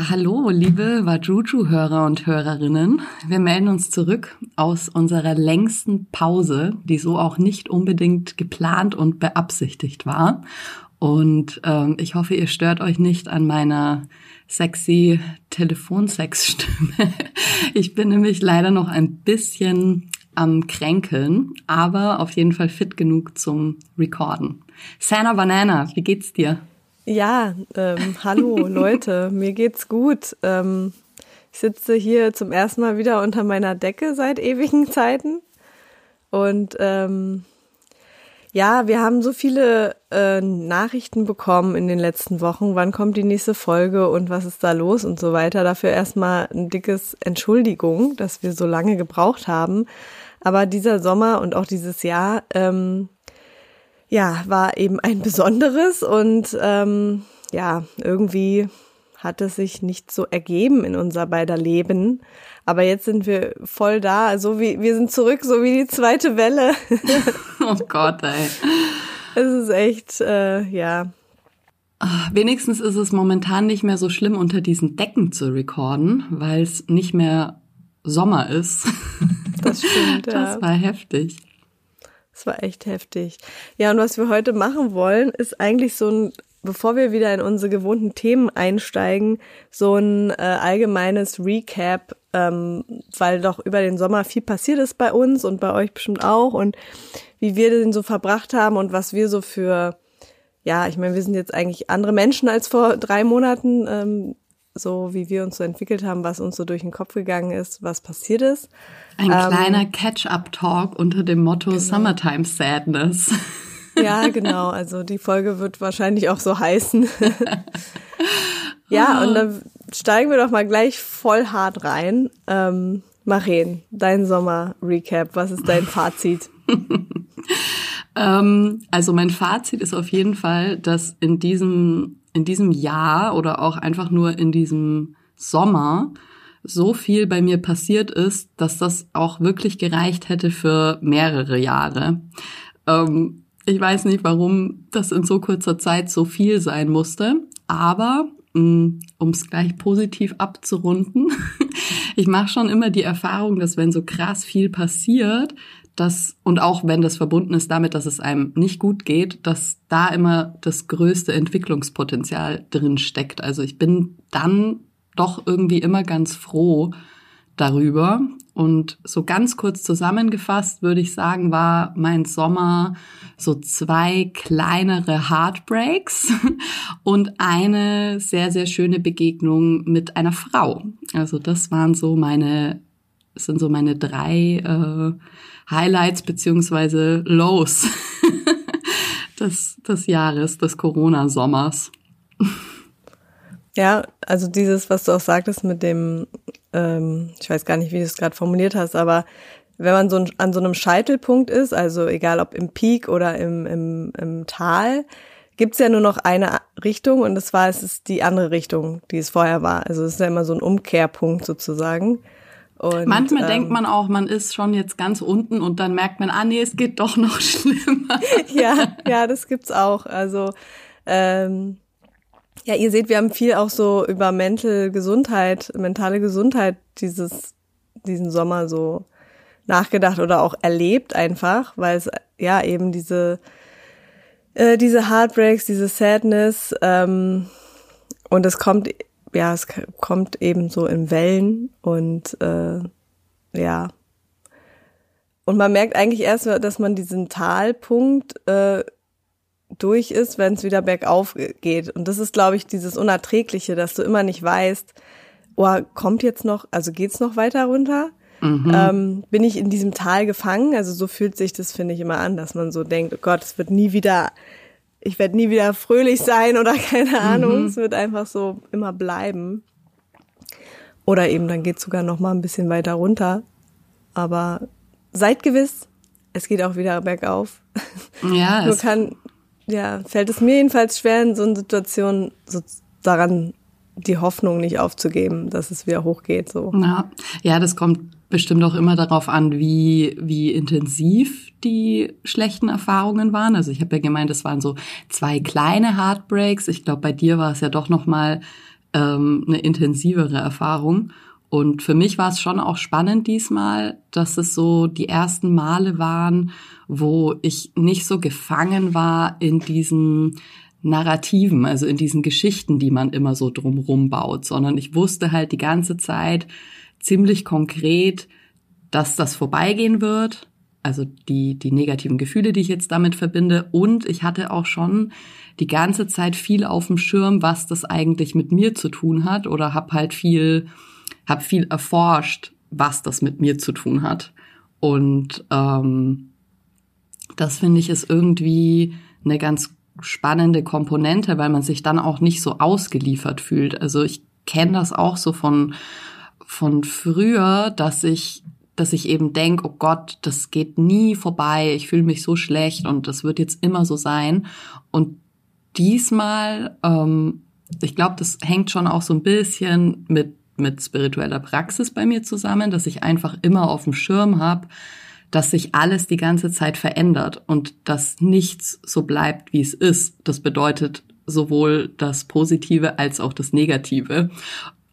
Ja, hallo, liebe Wajuju-Hörer und Hörerinnen. Wir melden uns zurück aus unserer längsten Pause, die so auch nicht unbedingt geplant und beabsichtigt war. Und ähm, ich hoffe, ihr stört euch nicht an meiner sexy Telefonsexstimme. Ich bin nämlich leider noch ein bisschen am Kränkeln, aber auf jeden Fall fit genug zum Recorden. Sana Banana, wie geht's dir? Ja, ähm, hallo Leute, mir geht's gut. Ähm, ich sitze hier zum ersten Mal wieder unter meiner Decke seit ewigen Zeiten. Und ähm, ja, wir haben so viele äh, Nachrichten bekommen in den letzten Wochen. Wann kommt die nächste Folge und was ist da los und so weiter. Dafür erstmal ein dickes Entschuldigung, dass wir so lange gebraucht haben. Aber dieser Sommer und auch dieses Jahr ähm, ja, war eben ein besonderes und ähm, ja, irgendwie hat es sich nicht so ergeben in unser beider Leben. Aber jetzt sind wir voll da, so wie wir sind zurück, so wie die zweite Welle. oh Gott, ey. Es ist echt, äh, ja. Ah, wenigstens ist es momentan nicht mehr so schlimm, unter diesen Decken zu recorden, weil es nicht mehr Sommer ist. Das stimmt, ja. Das war heftig. Das war echt heftig. Ja, und was wir heute machen wollen, ist eigentlich so ein, bevor wir wieder in unsere gewohnten Themen einsteigen, so ein äh, allgemeines Recap, ähm, weil doch über den Sommer viel passiert ist bei uns und bei euch bestimmt auch und wie wir den so verbracht haben und was wir so für, ja, ich meine, wir sind jetzt eigentlich andere Menschen als vor drei Monaten, ähm, so wie wir uns so entwickelt haben, was uns so durch den Kopf gegangen ist, was passiert ist. Ein ähm, kleiner Catch-up-Talk unter dem Motto genau. Summertime Sadness. Ja, genau. Also die Folge wird wahrscheinlich auch so heißen. ja, und dann steigen wir doch mal gleich voll hart rein. Ähm, Maren, dein Sommer-Recap, was ist dein Fazit? ähm, also mein Fazit ist auf jeden Fall, dass in diesem in diesem Jahr oder auch einfach nur in diesem Sommer so viel bei mir passiert ist, dass das auch wirklich gereicht hätte für mehrere Jahre. Ähm, ich weiß nicht, warum das in so kurzer Zeit so viel sein musste, aber mm, um es gleich positiv abzurunden, ich mache schon immer die Erfahrung, dass wenn so krass viel passiert, dass, und auch wenn das verbunden ist damit, dass es einem nicht gut geht, dass da immer das größte Entwicklungspotenzial drin steckt. Also ich bin dann doch irgendwie immer ganz froh darüber. Und so ganz kurz zusammengefasst würde ich sagen, war mein Sommer so zwei kleinere Heartbreaks und eine sehr, sehr schöne Begegnung mit einer Frau. Also das waren so meine, sind so meine drei äh, Highlights beziehungsweise Lows des, des Jahres, des Corona-Sommers. Ja, also dieses, was du auch sagtest mit dem, ähm, ich weiß gar nicht, wie du es gerade formuliert hast, aber wenn man so ein, an so einem Scheitelpunkt ist, also egal ob im Peak oder im, im, im Tal, gibt's ja nur noch eine Richtung und das war, es ist die andere Richtung, die es vorher war. Also es ist ja immer so ein Umkehrpunkt sozusagen. Und, Manchmal ähm, denkt man auch, man ist schon jetzt ganz unten und dann merkt man, ah nee, es geht doch noch schlimmer. ja, ja, das gibt's auch. Also ähm, ja, ihr seht, wir haben viel auch so über Mental Gesundheit, mentale Gesundheit dieses diesen Sommer so nachgedacht oder auch erlebt einfach, weil es ja eben diese äh, diese Heartbreaks, diese Sadness ähm, und es kommt ja, es kommt eben so in Wellen und äh, ja. Und man merkt eigentlich erst, dass man diesen Talpunkt äh, durch ist, wenn es wieder bergauf geht. Und das ist, glaube ich, dieses Unerträgliche, dass du immer nicht weißt, oh, kommt jetzt noch, also geht's noch weiter runter? Mhm. Ähm, bin ich in diesem Tal gefangen? Also so fühlt sich das, finde ich, immer an, dass man so denkt, oh Gott, es wird nie wieder ich werde nie wieder fröhlich sein oder keine Ahnung. Mhm. Es wird einfach so immer bleiben. Oder eben dann geht sogar noch mal ein bisschen weiter runter. Aber seid gewiss, es geht auch wieder bergauf. Ja. Nur kann, ja, fällt es mir jedenfalls schwer in so einer Situation so daran die Hoffnung nicht aufzugeben, dass es wieder hochgeht. So. Ja, ja, das kommt bestimmt auch immer darauf an, wie, wie intensiv die schlechten Erfahrungen waren. Also ich habe ja gemeint, es waren so zwei kleine Heartbreaks. Ich glaube, bei dir war es ja doch noch mal ähm, eine intensivere Erfahrung. Und für mich war es schon auch spannend diesmal, dass es so die ersten Male waren, wo ich nicht so gefangen war in diesen Narrativen, also in diesen Geschichten, die man immer so drumrum baut, sondern ich wusste halt die ganze Zeit ziemlich konkret, dass das vorbeigehen wird, also die, die negativen Gefühle, die ich jetzt damit verbinde. Und ich hatte auch schon die ganze Zeit viel auf dem Schirm, was das eigentlich mit mir zu tun hat oder habe halt viel habe viel erforscht, was das mit mir zu tun hat. Und ähm, das finde ich ist irgendwie eine ganz spannende Komponente, weil man sich dann auch nicht so ausgeliefert fühlt. Also ich kenne das auch so von von früher, dass ich dass ich eben denk, oh Gott, das geht nie vorbei, ich fühle mich so schlecht und das wird jetzt immer so sein. Und diesmal, ähm, ich glaube, das hängt schon auch so ein bisschen mit mit spiritueller Praxis bei mir zusammen, dass ich einfach immer auf dem Schirm habe, dass sich alles die ganze Zeit verändert und dass nichts so bleibt, wie es ist. Das bedeutet sowohl das Positive als auch das Negative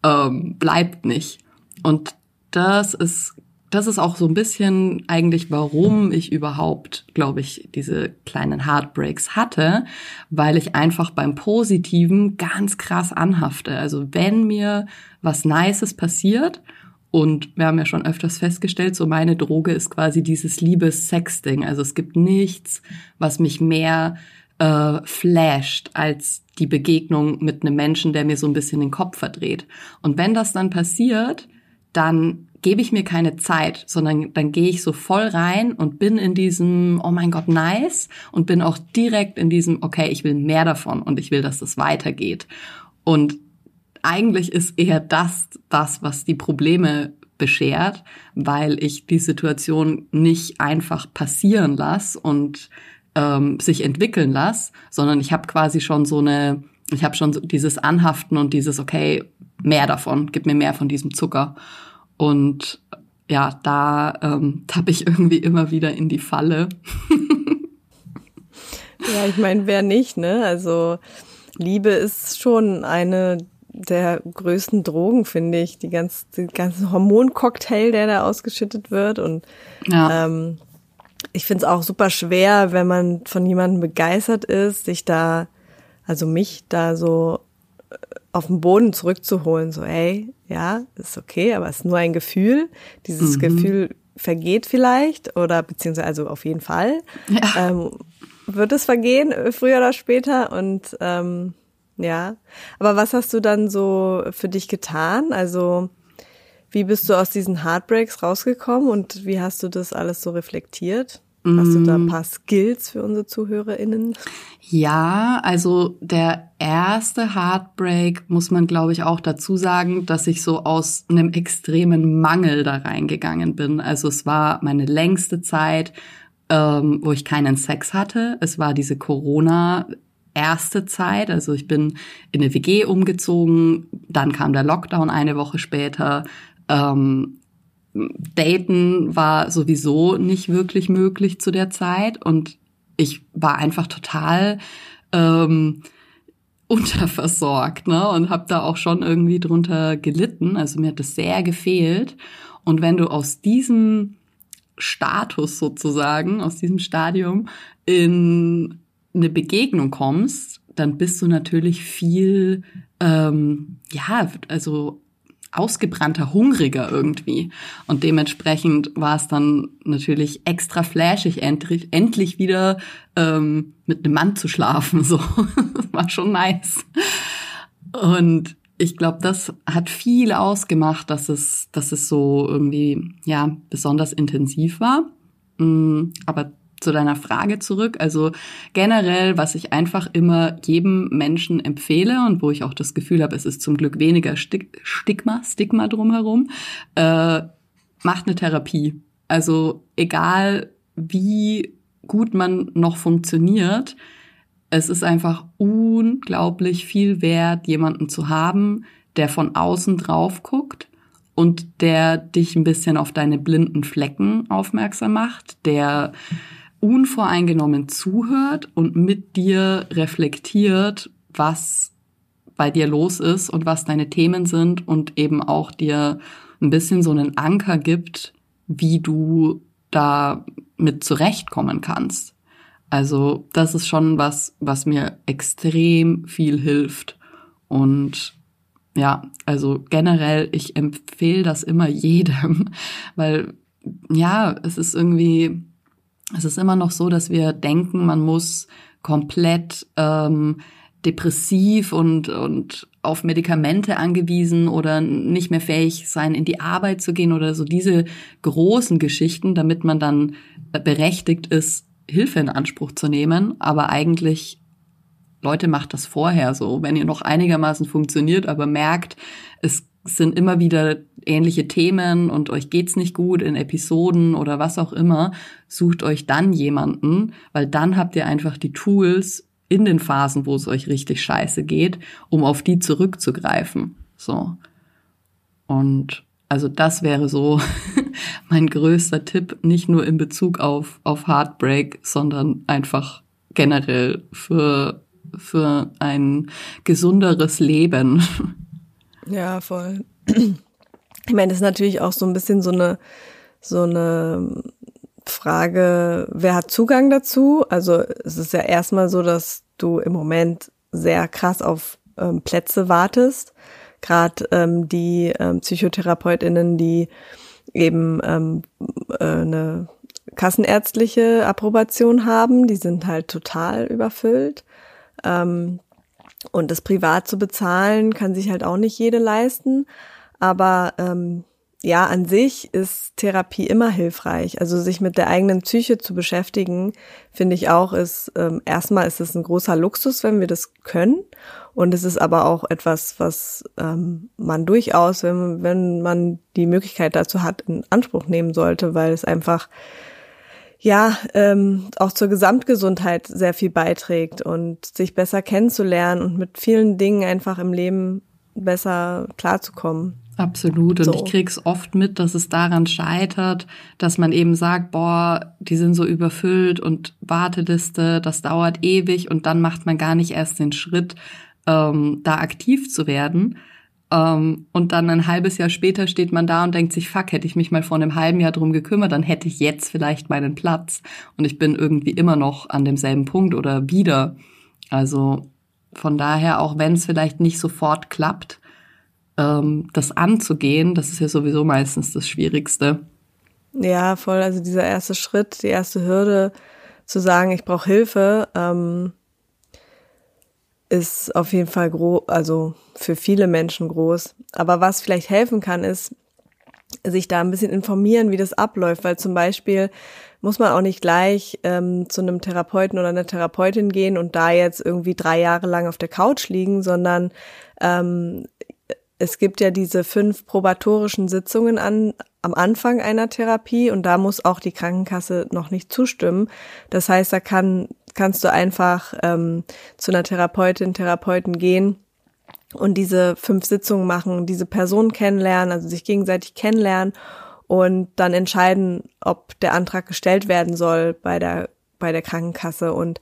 ähm, bleibt nicht. Und das ist das ist auch so ein bisschen eigentlich, warum ich überhaupt, glaube ich, diese kleinen Heartbreaks hatte, weil ich einfach beim Positiven ganz krass anhafte. Also wenn mir was Nices passiert, und wir haben ja schon öfters festgestellt, so meine Droge ist quasi dieses Liebes-Sex-Ding. Also es gibt nichts, was mich mehr äh, flasht als die Begegnung mit einem Menschen, der mir so ein bisschen den Kopf verdreht. Und wenn das dann passiert, dann gebe ich mir keine Zeit, sondern dann gehe ich so voll rein und bin in diesem, oh mein Gott, nice und bin auch direkt in diesem, okay, ich will mehr davon und ich will, dass das weitergeht. Und eigentlich ist eher das das, was die Probleme beschert, weil ich die Situation nicht einfach passieren lasse und ähm, sich entwickeln lasse, sondern ich habe quasi schon so eine, ich habe schon dieses Anhaften und dieses, okay, mehr davon, gib mir mehr von diesem Zucker. Und ja, da ähm, tappe ich irgendwie immer wieder in die Falle. ja, ich meine, wer nicht, ne? Also Liebe ist schon eine der größten Drogen, finde ich. Die ganz, die ganzen Hormoncocktail, der da ausgeschüttet wird. Und ja. ähm, ich finde es auch super schwer, wenn man von jemandem begeistert ist, sich da, also mich da so auf den Boden zurückzuholen, so, ey, ja, ist okay, aber es ist nur ein Gefühl. Dieses mhm. Gefühl vergeht vielleicht oder beziehungsweise also auf jeden Fall ja. ähm, wird es vergehen, äh, früher oder später. Und ähm, ja, aber was hast du dann so für dich getan? Also wie bist du aus diesen Heartbreaks rausgekommen und wie hast du das alles so reflektiert? Hast du da ein mm. paar Skills für unsere ZuhörerInnen? Ja, also der erste Heartbreak muss man, glaube ich, auch dazu sagen, dass ich so aus einem extremen Mangel da reingegangen bin. Also es war meine längste Zeit, ähm, wo ich keinen Sex hatte. Es war diese Corona erste Zeit. Also ich bin in eine WG umgezogen, dann kam der Lockdown eine Woche später. Ähm, Daten war sowieso nicht wirklich möglich zu der Zeit und ich war einfach total ähm, unterversorgt ne? und habe da auch schon irgendwie drunter gelitten. Also mir hat das sehr gefehlt. Und wenn du aus diesem Status sozusagen, aus diesem Stadium in eine Begegnung kommst, dann bist du natürlich viel, ähm, ja, also ausgebrannter Hungriger irgendwie. Und dementsprechend war es dann natürlich extra flashig, endlich, endlich wieder ähm, mit einem Mann zu schlafen. So, das war schon nice. Und ich glaube, das hat viel ausgemacht, dass es, dass es so irgendwie ja besonders intensiv war. Mm, aber zu deiner Frage zurück. Also generell, was ich einfach immer jedem Menschen empfehle und wo ich auch das Gefühl habe, es ist zum Glück weniger Stigma, Stigma drumherum, äh, macht eine Therapie. Also egal wie gut man noch funktioniert, es ist einfach unglaublich viel wert, jemanden zu haben, der von außen drauf guckt und der dich ein bisschen auf deine blinden Flecken aufmerksam macht, der unvoreingenommen zuhört und mit dir reflektiert, was bei dir los ist und was deine Themen sind und eben auch dir ein bisschen so einen Anker gibt, wie du da mit zurechtkommen kannst. Also das ist schon was, was mir extrem viel hilft. Und ja, also generell, ich empfehle das immer jedem, weil ja, es ist irgendwie, es ist immer noch so, dass wir denken, man muss komplett ähm, depressiv und, und auf Medikamente angewiesen oder nicht mehr fähig sein, in die Arbeit zu gehen oder so diese großen Geschichten, damit man dann berechtigt ist, Hilfe in Anspruch zu nehmen. Aber eigentlich, Leute, macht das vorher so. Wenn ihr noch einigermaßen funktioniert, aber merkt, es sind immer wieder ähnliche Themen und euch geht's nicht gut in Episoden oder was auch immer, sucht euch dann jemanden, weil dann habt ihr einfach die Tools in den Phasen, wo es euch richtig scheiße geht, um auf die zurückzugreifen. So. Und also das wäre so mein größter Tipp, nicht nur in Bezug auf, auf Heartbreak, sondern einfach generell für, für ein gesunderes Leben. Ja, voll. Ich meine, das ist natürlich auch so ein bisschen so eine, so eine Frage, wer hat Zugang dazu? Also es ist ja erstmal so, dass du im Moment sehr krass auf ähm, Plätze wartest. Gerade ähm, die ähm, PsychotherapeutInnen, die eben ähm, äh, eine kassenärztliche Approbation haben, die sind halt total überfüllt. Ähm, und das privat zu bezahlen, kann sich halt auch nicht jede leisten. Aber ähm, ja, an sich ist Therapie immer hilfreich. Also sich mit der eigenen Psyche zu beschäftigen, finde ich auch, ist ähm, erstmal ist es ein großer Luxus, wenn wir das können. Und es ist aber auch etwas, was ähm, man durchaus, wenn, wenn man die Möglichkeit dazu hat, in Anspruch nehmen sollte, weil es einfach ja, ähm, auch zur Gesamtgesundheit sehr viel beiträgt und sich besser kennenzulernen und mit vielen Dingen einfach im Leben besser klarzukommen. Absolut. Und so. ich krieg's oft mit, dass es daran scheitert, dass man eben sagt, boah, die sind so überfüllt und Warteliste, das dauert ewig und dann macht man gar nicht erst den Schritt, ähm, da aktiv zu werden. Ähm, und dann ein halbes Jahr später steht man da und denkt sich, fuck, hätte ich mich mal vor einem halben Jahr drum gekümmert, dann hätte ich jetzt vielleicht meinen Platz. Und ich bin irgendwie immer noch an demselben Punkt oder wieder. Also von daher, auch wenn es vielleicht nicht sofort klappt, ähm, das anzugehen, das ist ja sowieso meistens das Schwierigste. Ja, voll. Also dieser erste Schritt, die erste Hürde, zu sagen, ich brauche Hilfe, ähm, ist auf jeden Fall groß, also für viele Menschen groß. Aber was vielleicht helfen kann, ist, sich da ein bisschen informieren, wie das abläuft, weil zum Beispiel muss man auch nicht gleich ähm, zu einem Therapeuten oder einer Therapeutin gehen und da jetzt irgendwie drei Jahre lang auf der Couch liegen, sondern ähm, es gibt ja diese fünf probatorischen Sitzungen an, am Anfang einer Therapie und da muss auch die Krankenkasse noch nicht zustimmen. Das heißt, da kann, kannst du einfach ähm, zu einer Therapeutin, Therapeuten gehen und diese fünf Sitzungen machen, diese Person kennenlernen, also sich gegenseitig kennenlernen und dann entscheiden, ob der Antrag gestellt werden soll bei der, bei der Krankenkasse und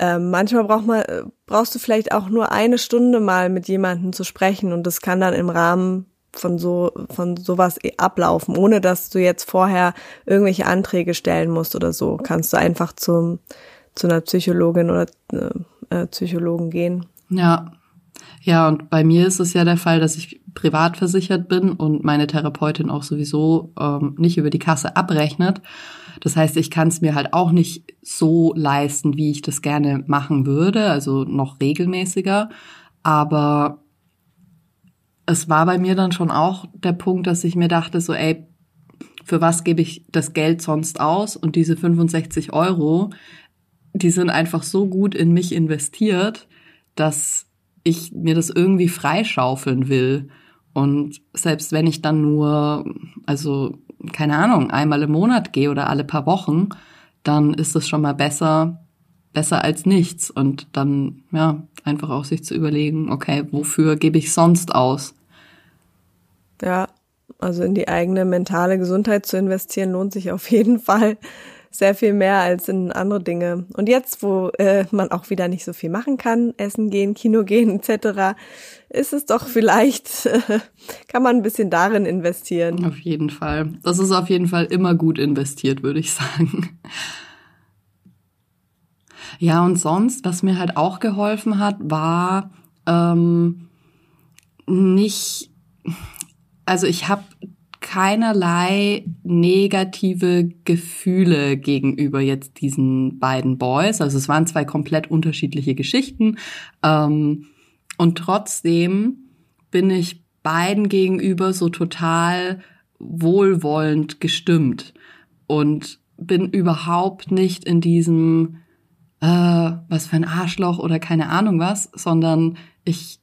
ähm, manchmal braucht man, brauchst du vielleicht auch nur eine Stunde mal mit jemandem zu sprechen und das kann dann im Rahmen von so von sowas eh ablaufen, ohne dass du jetzt vorher irgendwelche Anträge stellen musst oder so. Kannst du einfach zum zu einer Psychologin oder äh, äh, Psychologen gehen. Ja. Ja, und bei mir ist es ja der Fall, dass ich privat versichert bin und meine Therapeutin auch sowieso ähm, nicht über die Kasse abrechnet. Das heißt, ich kann es mir halt auch nicht so leisten, wie ich das gerne machen würde, also noch regelmäßiger. Aber es war bei mir dann schon auch der Punkt, dass ich mir dachte, so, ey, für was gebe ich das Geld sonst aus? Und diese 65 Euro, die sind einfach so gut in mich investiert, dass ich mir das irgendwie freischaufeln will. Und selbst wenn ich dann nur, also keine Ahnung, einmal im Monat gehe oder alle paar Wochen, dann ist das schon mal besser, besser als nichts. Und dann, ja, einfach auch sich zu überlegen, okay, wofür gebe ich sonst aus? Ja, also in die eigene mentale Gesundheit zu investieren, lohnt sich auf jeden Fall. Sehr viel mehr als in andere Dinge. Und jetzt, wo äh, man auch wieder nicht so viel machen kann, essen gehen, Kino gehen etc., ist es doch vielleicht, äh, kann man ein bisschen darin investieren. Auf jeden Fall. Das ist auf jeden Fall immer gut investiert, würde ich sagen. Ja, und sonst, was mir halt auch geholfen hat, war ähm, nicht, also ich habe keinerlei negative Gefühle gegenüber jetzt diesen beiden Boys. Also es waren zwei komplett unterschiedliche Geschichten. Ähm, und trotzdem bin ich beiden gegenüber so total wohlwollend gestimmt und bin überhaupt nicht in diesem äh, was für ein Arschloch oder keine Ahnung was, sondern ich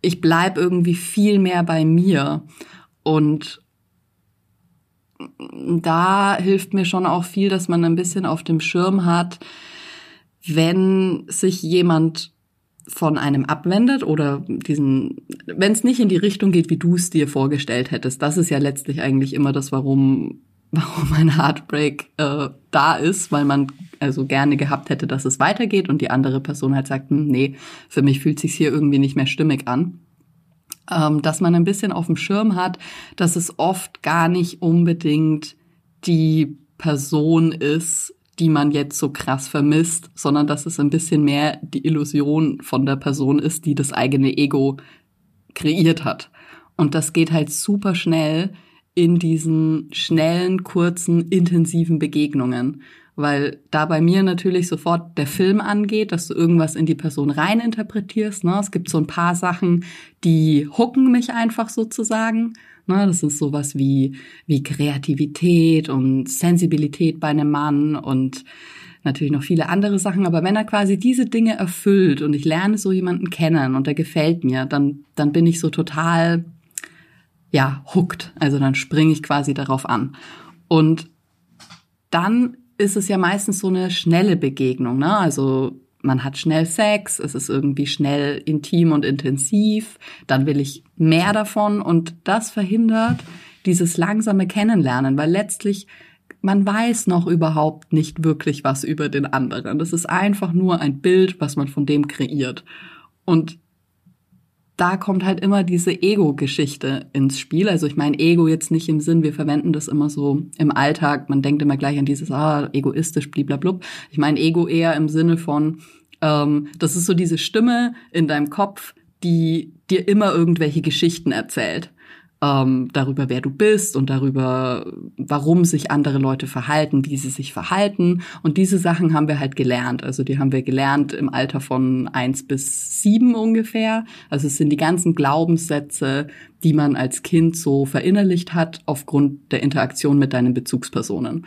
ich bleib irgendwie viel mehr bei mir und da hilft mir schon auch viel, dass man ein bisschen auf dem Schirm hat, wenn sich jemand von einem abwendet oder diesen, wenn es nicht in die Richtung geht, wie du es dir vorgestellt hättest. Das ist ja letztlich eigentlich immer das, warum warum ein Heartbreak äh, da ist, weil man also gerne gehabt hätte, dass es weitergeht und die andere Person halt sagt, hm, nee, für mich fühlt sich hier irgendwie nicht mehr stimmig an. Ähm, dass man ein bisschen auf dem Schirm hat, dass es oft gar nicht unbedingt die Person ist, die man jetzt so krass vermisst, sondern dass es ein bisschen mehr die Illusion von der Person ist, die das eigene Ego kreiert hat. Und das geht halt super schnell in diesen schnellen, kurzen, intensiven Begegnungen. Weil da bei mir natürlich sofort der Film angeht, dass du irgendwas in die Person reininterpretierst. Ne? Es gibt so ein paar Sachen, die hucken mich einfach sozusagen. Ne, das ist sowas wie, wie Kreativität und Sensibilität bei einem Mann und natürlich noch viele andere Sachen. Aber wenn er quasi diese Dinge erfüllt und ich lerne so jemanden kennen und der gefällt mir, dann, dann bin ich so total, ja, hooked. Also dann springe ich quasi darauf an. Und dann ist es ja meistens so eine schnelle Begegnung, ne? Also man hat schnell Sex, es ist irgendwie schnell intim und intensiv, dann will ich mehr davon und das verhindert dieses langsame Kennenlernen, weil letztlich man weiß noch überhaupt nicht wirklich was über den anderen. Das ist einfach nur ein Bild, was man von dem kreiert. Und da kommt halt immer diese Ego-Geschichte ins Spiel. Also ich meine Ego jetzt nicht im Sinn, wir verwenden das immer so im Alltag, man denkt immer gleich an dieses, ah, egoistisch, bliblablub. Ich meine Ego eher im Sinne von, ähm, das ist so diese Stimme in deinem Kopf, die dir immer irgendwelche Geschichten erzählt ähm, darüber, wer du bist und darüber, warum sich andere Leute verhalten, wie sie sich verhalten. Und diese Sachen haben wir halt gelernt. Also die haben wir gelernt im Alter von eins bis sieben ungefähr. Also es sind die ganzen Glaubenssätze, die man als Kind so verinnerlicht hat aufgrund der Interaktion mit deinen Bezugspersonen.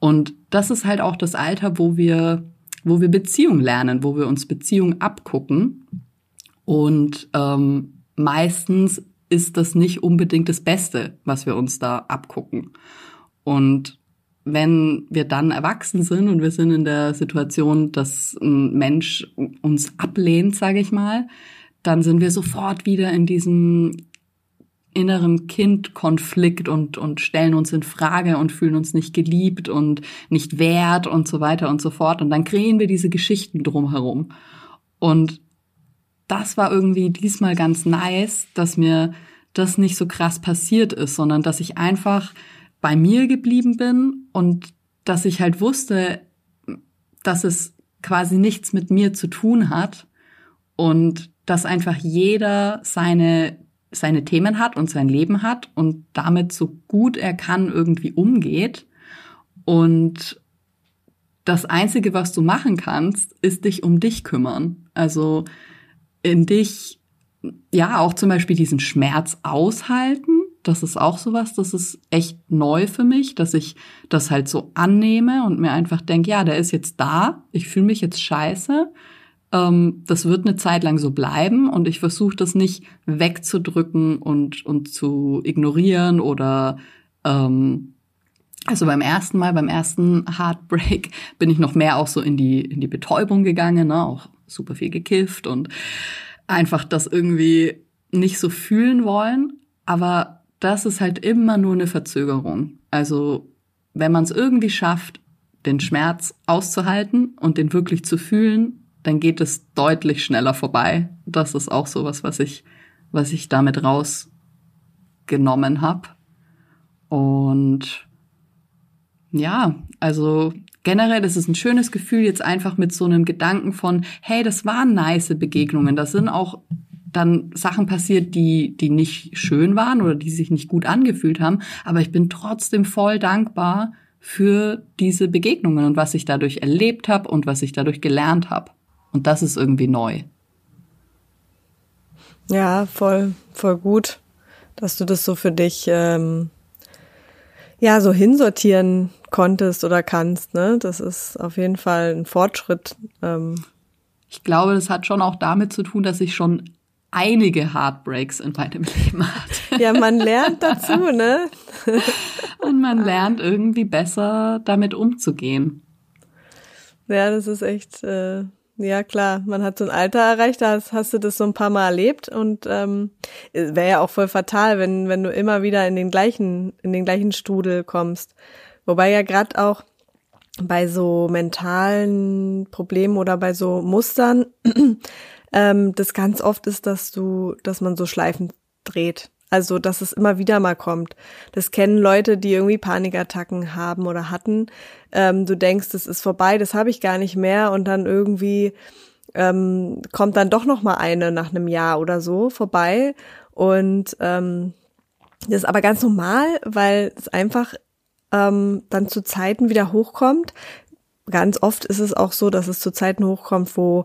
Und das ist halt auch das Alter, wo wir, wo wir Beziehung lernen, wo wir uns Beziehung abgucken. Und ähm, meistens ist das nicht unbedingt das Beste, was wir uns da abgucken. Und wenn wir dann erwachsen sind und wir sind in der Situation, dass ein Mensch uns ablehnt, sage ich mal, dann sind wir sofort wieder in diesem inneren Kind-Konflikt und, und stellen uns in Frage und fühlen uns nicht geliebt und nicht wert und so weiter und so fort. Und dann kreieren wir diese Geschichten drumherum. Und das war irgendwie diesmal ganz nice, dass mir das nicht so krass passiert ist, sondern dass ich einfach bei mir geblieben bin und dass ich halt wusste, dass es quasi nichts mit mir zu tun hat und dass einfach jeder seine seine Themen hat und sein Leben hat und damit so gut er kann irgendwie umgeht und das einzige, was du machen kannst, ist dich um dich kümmern. Also in dich, ja, auch zum Beispiel diesen Schmerz aushalten. Das ist auch sowas, das ist echt neu für mich, dass ich das halt so annehme und mir einfach denke, ja, der ist jetzt da, ich fühle mich jetzt scheiße, ähm, das wird eine Zeit lang so bleiben und ich versuche das nicht wegzudrücken und, und zu ignorieren oder ähm, also beim ersten Mal, beim ersten Heartbreak bin ich noch mehr auch so in die, in die Betäubung gegangen, ne? auch super viel gekifft und einfach das irgendwie nicht so fühlen wollen. Aber das ist halt immer nur eine Verzögerung. Also wenn man es irgendwie schafft, den Schmerz auszuhalten und den wirklich zu fühlen, dann geht es deutlich schneller vorbei. Das ist auch sowas, was ich, was ich damit rausgenommen habe. Und ja, also generell, das ist ein schönes Gefühl, jetzt einfach mit so einem Gedanken von, hey, das waren nice Begegnungen. Das sind auch dann Sachen passiert, die, die nicht schön waren oder die sich nicht gut angefühlt haben. Aber ich bin trotzdem voll dankbar für diese Begegnungen und was ich dadurch erlebt habe und was ich dadurch gelernt habe. Und das ist irgendwie neu. Ja, voll, voll gut, dass du das so für dich ähm, ja so hinsortieren konntest oder kannst. Ne, das ist auf jeden Fall ein Fortschritt. Ähm. Ich glaube, das hat schon auch damit zu tun, dass ich schon einige Heartbreaks in meinem Leben hatte. Ja, man lernt dazu, ne? Und man lernt irgendwie besser damit umzugehen. Ja, das ist echt, äh, ja klar, man hat so ein Alter erreicht, da hast, hast du das so ein paar Mal erlebt und ähm, wäre ja auch voll fatal, wenn, wenn du immer wieder in den gleichen, in den gleichen Strudel kommst. Wobei ja gerade auch bei so mentalen Problemen oder bei so Mustern ähm, das ganz oft ist, dass du, dass man so Schleifen dreht. Also, dass es immer wieder mal kommt. Das kennen Leute, die irgendwie Panikattacken haben oder hatten. Ähm, du denkst, das ist vorbei, das habe ich gar nicht mehr und dann irgendwie ähm, kommt dann doch noch mal eine nach einem Jahr oder so vorbei und ähm, das ist aber ganz normal, weil es einfach ähm, dann zu Zeiten wieder hochkommt. Ganz oft ist es auch so, dass es zu Zeiten hochkommt, wo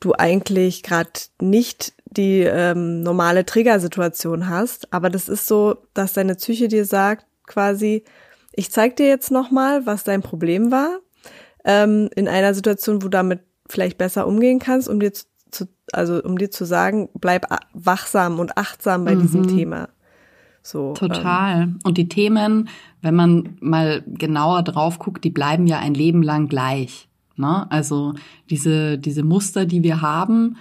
du eigentlich gerade nicht die ähm, normale Triggersituation hast, aber das ist so, dass deine Psyche dir sagt, quasi, ich zeig dir jetzt nochmal, was dein Problem war, ähm, in einer Situation, wo du damit vielleicht besser umgehen kannst, um dir zu, also um dir zu sagen, bleib wachsam und achtsam bei mhm. diesem Thema. So, Total. Ähm. Und die Themen, wenn man mal genauer drauf guckt, die bleiben ja ein Leben lang gleich. Ne? Also diese, diese Muster, die wir haben,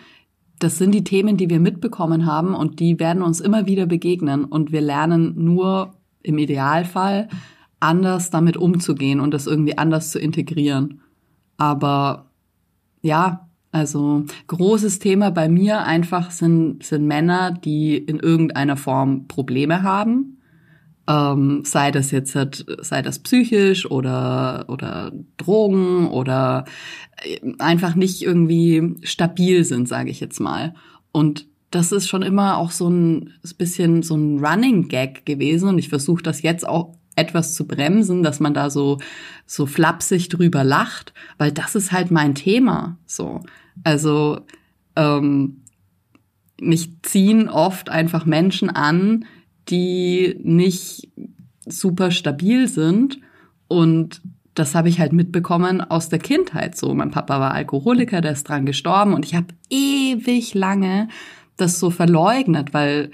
das sind die Themen, die wir mitbekommen haben und die werden uns immer wieder begegnen und wir lernen nur im Idealfall anders damit umzugehen und das irgendwie anders zu integrieren. Aber ja, also großes Thema bei mir einfach sind, sind Männer, die in irgendeiner Form Probleme haben ähm, sei das jetzt halt, sei das psychisch oder oder Drogen oder äh, einfach nicht irgendwie stabil sind, sage ich jetzt mal. Und das ist schon immer auch so ein bisschen so ein Running Gag gewesen und ich versuche das jetzt auch etwas zu bremsen, dass man da so so flapsig drüber lacht, weil das ist halt mein Thema. So, also ähm, mich ziehen oft einfach Menschen an, die nicht super stabil sind. Und das habe ich halt mitbekommen aus der Kindheit so. Mein Papa war Alkoholiker, der ist dran gestorben und ich habe ewig lange das so verleugnet, weil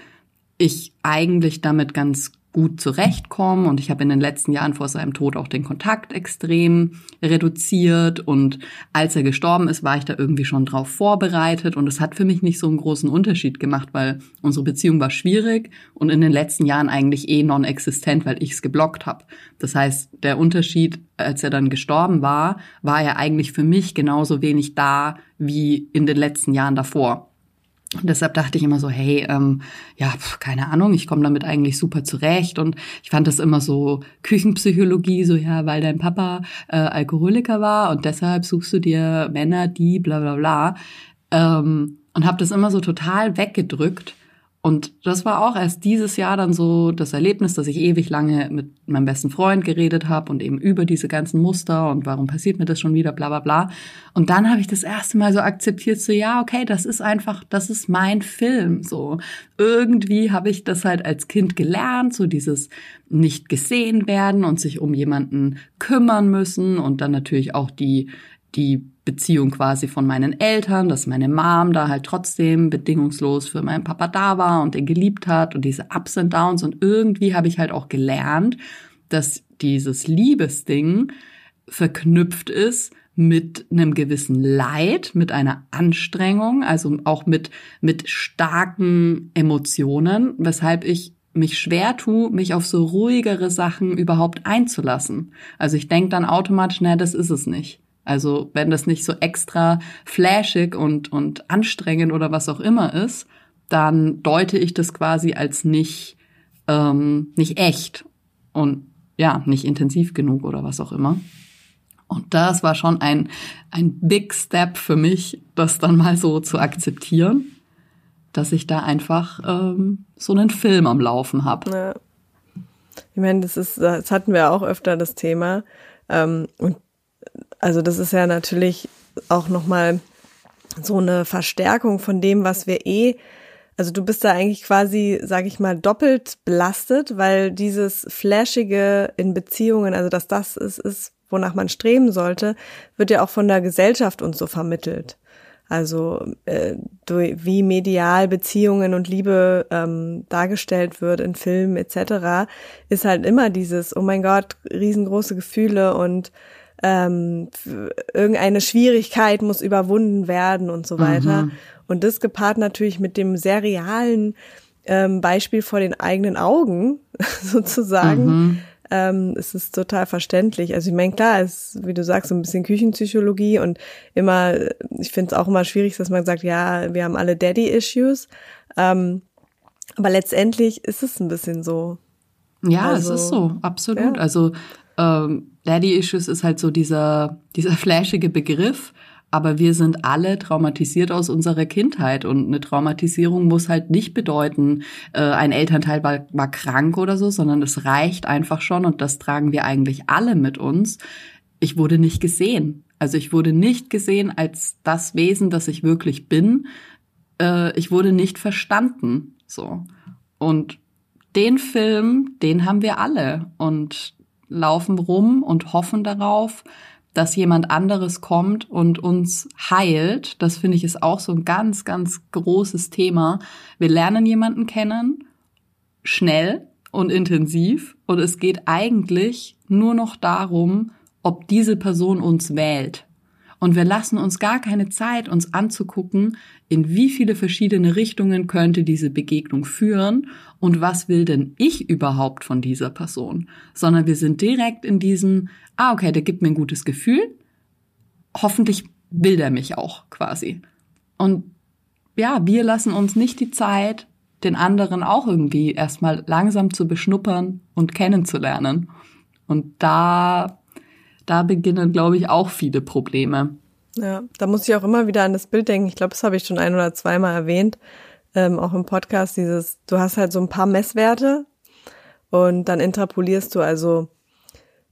ich eigentlich damit ganz gut zurechtkommen und ich habe in den letzten Jahren vor seinem Tod auch den Kontakt extrem reduziert und als er gestorben ist, war ich da irgendwie schon drauf vorbereitet und es hat für mich nicht so einen großen Unterschied gemacht, weil unsere Beziehung war schwierig und in den letzten Jahren eigentlich eh non-existent, weil ich es geblockt habe. Das heißt, der Unterschied, als er dann gestorben war, war er eigentlich für mich genauso wenig da wie in den letzten Jahren davor. Und deshalb dachte ich immer so, hey, ähm, ja, keine Ahnung, ich komme damit eigentlich super zurecht. Und ich fand das immer so Küchenpsychologie, so ja, weil dein Papa äh, Alkoholiker war und deshalb suchst du dir Männer, die bla bla bla. Ähm, und habe das immer so total weggedrückt und das war auch erst dieses Jahr dann so das Erlebnis, dass ich ewig lange mit meinem besten Freund geredet habe und eben über diese ganzen Muster und warum passiert mir das schon wieder, bla bla bla. Und dann habe ich das erste Mal so akzeptiert, so ja, okay, das ist einfach, das ist mein Film. So irgendwie habe ich das halt als Kind gelernt, so dieses nicht gesehen werden und sich um jemanden kümmern müssen und dann natürlich auch die die Beziehung quasi von meinen Eltern, dass meine Mom da halt trotzdem bedingungslos für meinen Papa da war und den geliebt hat und diese Ups und Downs und irgendwie habe ich halt auch gelernt, dass dieses Liebesding verknüpft ist mit einem gewissen Leid, mit einer Anstrengung, also auch mit, mit starken Emotionen, weshalb ich mich schwer tue, mich auf so ruhigere Sachen überhaupt einzulassen. Also ich denke dann automatisch, naja, das ist es nicht. Also wenn das nicht so extra flashig und, und anstrengend oder was auch immer ist, dann deute ich das quasi als nicht, ähm, nicht echt und ja, nicht intensiv genug oder was auch immer. Und das war schon ein, ein Big Step für mich, das dann mal so zu akzeptieren, dass ich da einfach ähm, so einen Film am Laufen habe. Ja. Ich meine, das ist, das hatten wir auch öfter das Thema. Ähm, und also das ist ja natürlich auch nochmal so eine Verstärkung von dem, was wir eh also du bist da eigentlich quasi, sag ich mal, doppelt belastet, weil dieses Flashige in Beziehungen, also dass das ist, ist, wonach man streben sollte, wird ja auch von der Gesellschaft uns so vermittelt. Also äh, wie medial Beziehungen und Liebe ähm, dargestellt wird in Filmen etc., ist halt immer dieses, oh mein Gott, riesengroße Gefühle und ähm, irgendeine Schwierigkeit muss überwunden werden und so weiter. Mhm. Und das gepaart natürlich mit dem sehr realen ähm, Beispiel vor den eigenen Augen sozusagen. Mhm ähm, es ist total verständlich. Also ich meine, klar, es ist, wie du sagst, so ein bisschen Küchenpsychologie und immer, ich finde es auch immer schwierig, dass man sagt, ja, wir haben alle Daddy-Issues. Ähm, aber letztendlich ist es ein bisschen so. Ja, also, es ist so, absolut. Ja. Also ähm, Daddy-Issues ist halt so dieser, dieser flashige Begriff, aber wir sind alle traumatisiert aus unserer Kindheit und eine Traumatisierung muss halt nicht bedeuten, äh, ein Elternteil war, war krank oder so, sondern es reicht einfach schon und das tragen wir eigentlich alle mit uns. Ich wurde nicht gesehen. Also ich wurde nicht gesehen als das Wesen, das ich wirklich bin. Äh, ich wurde nicht verstanden. So. Und den Film, den haben wir alle und laufen rum und hoffen darauf, dass jemand anderes kommt und uns heilt. Das finde ich ist auch so ein ganz, ganz großes Thema. Wir lernen jemanden kennen, schnell und intensiv. Und es geht eigentlich nur noch darum, ob diese Person uns wählt. Und wir lassen uns gar keine Zeit, uns anzugucken, in wie viele verschiedene Richtungen könnte diese Begegnung führen und was will denn ich überhaupt von dieser Person, sondern wir sind direkt in diesem, ah, okay, der gibt mir ein gutes Gefühl, hoffentlich will der mich auch quasi. Und ja, wir lassen uns nicht die Zeit, den anderen auch irgendwie erstmal langsam zu beschnuppern und kennenzulernen. Und da da beginnen, glaube ich, auch viele Probleme. Ja, da muss ich auch immer wieder an das Bild denken. Ich glaube, das habe ich schon ein oder zweimal erwähnt, ähm, auch im Podcast. Dieses, du hast halt so ein paar Messwerte und dann interpolierst du. Also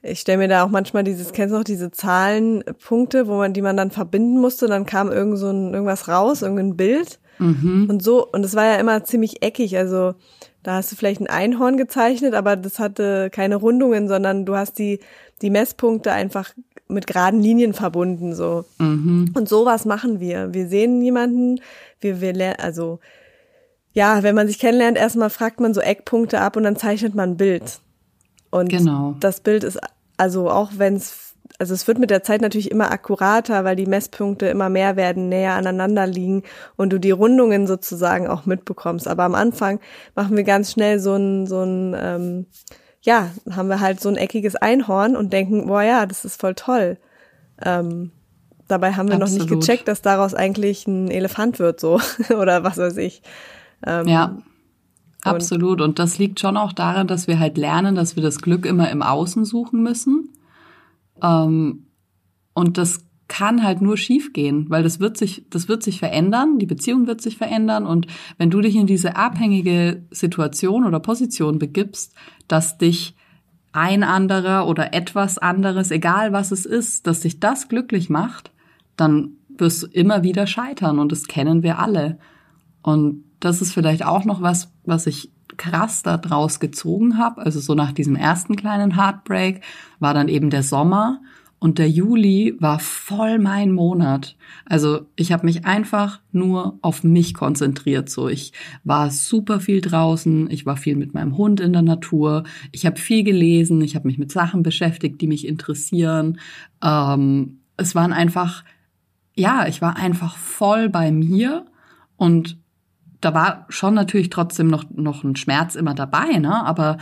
ich stelle mir da auch manchmal dieses, kennst du auch diese Zahlenpunkte, wo man, die man dann verbinden musste, dann kam irgend so ein, irgendwas raus, irgendein Bild. Mhm. Und so, und es war ja immer ziemlich eckig. Also da hast du vielleicht ein Einhorn gezeichnet, aber das hatte keine Rundungen, sondern du hast die die Messpunkte einfach mit geraden Linien verbunden so. Mhm. Und sowas machen wir. Wir sehen jemanden, wir wir lernen also ja, wenn man sich kennenlernt, erstmal fragt man so Eckpunkte ab und dann zeichnet man ein Bild. Und genau. das Bild ist also auch wenn es also es wird mit der Zeit natürlich immer akkurater, weil die Messpunkte immer mehr werden, näher aneinander liegen und du die Rundungen sozusagen auch mitbekommst. Aber am Anfang machen wir ganz schnell so ein, so ein ähm, ja, haben wir halt so ein eckiges Einhorn und denken, boah ja, das ist voll toll. Ähm, dabei haben wir Absolut. noch nicht gecheckt, dass daraus eigentlich ein Elefant wird, so oder was weiß ich. Ähm, ja. Absolut. Und das liegt schon auch daran, dass wir halt lernen, dass wir das Glück immer im Außen suchen müssen. Ähm, und das kann halt nur schiefgehen, weil das wird sich, das wird sich verändern, die Beziehung wird sich verändern und wenn du dich in diese abhängige Situation oder Position begibst, dass dich ein anderer oder etwas anderes, egal was es ist, dass dich das glücklich macht, dann wirst du immer wieder scheitern und das kennen wir alle. Und das ist vielleicht auch noch was, was ich krass da draus gezogen habe. Also so nach diesem ersten kleinen Heartbreak war dann eben der Sommer und der Juli war voll mein Monat. Also ich habe mich einfach nur auf mich konzentriert. So, ich war super viel draußen, ich war viel mit meinem Hund in der Natur, ich habe viel gelesen, ich habe mich mit Sachen beschäftigt, die mich interessieren. Ähm, es waren einfach, ja, ich war einfach voll bei mir und da war schon natürlich trotzdem noch, noch ein Schmerz immer dabei, ne? Aber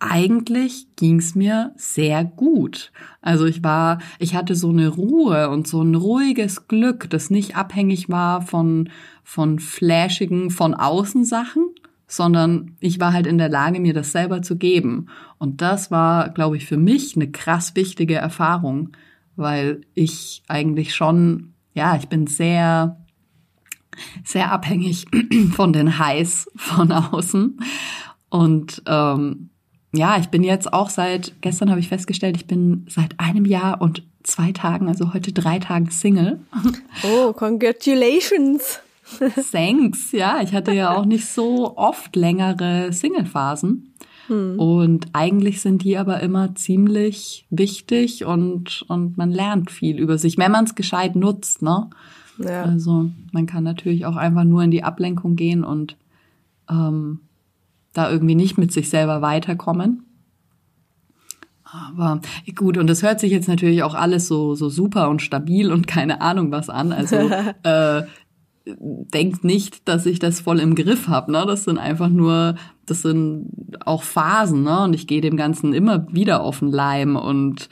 eigentlich ging's mir sehr gut. Also ich war, ich hatte so eine Ruhe und so ein ruhiges Glück, das nicht abhängig war von, von flashigen, von außen Sachen, sondern ich war halt in der Lage, mir das selber zu geben. Und das war, glaube ich, für mich eine krass wichtige Erfahrung, weil ich eigentlich schon, ja, ich bin sehr, sehr abhängig von den Highs von außen. Und ähm, ja, ich bin jetzt auch seit, gestern habe ich festgestellt, ich bin seit einem Jahr und zwei Tagen, also heute drei Tagen Single. Oh, congratulations! Thanks, ja. Ich hatte ja auch nicht so oft längere Single-Phasen. Hm. Und eigentlich sind die aber immer ziemlich wichtig und, und man lernt viel über sich, wenn man es gescheit nutzt, ne? Ja. Also man kann natürlich auch einfach nur in die Ablenkung gehen und ähm, da irgendwie nicht mit sich selber weiterkommen. Aber gut, und das hört sich jetzt natürlich auch alles so, so super und stabil und keine Ahnung was an. Also äh, denkt nicht, dass ich das voll im Griff habe. Ne? Das sind einfach nur, das sind auch Phasen, ne? Und ich gehe dem Ganzen immer wieder auf den Leim und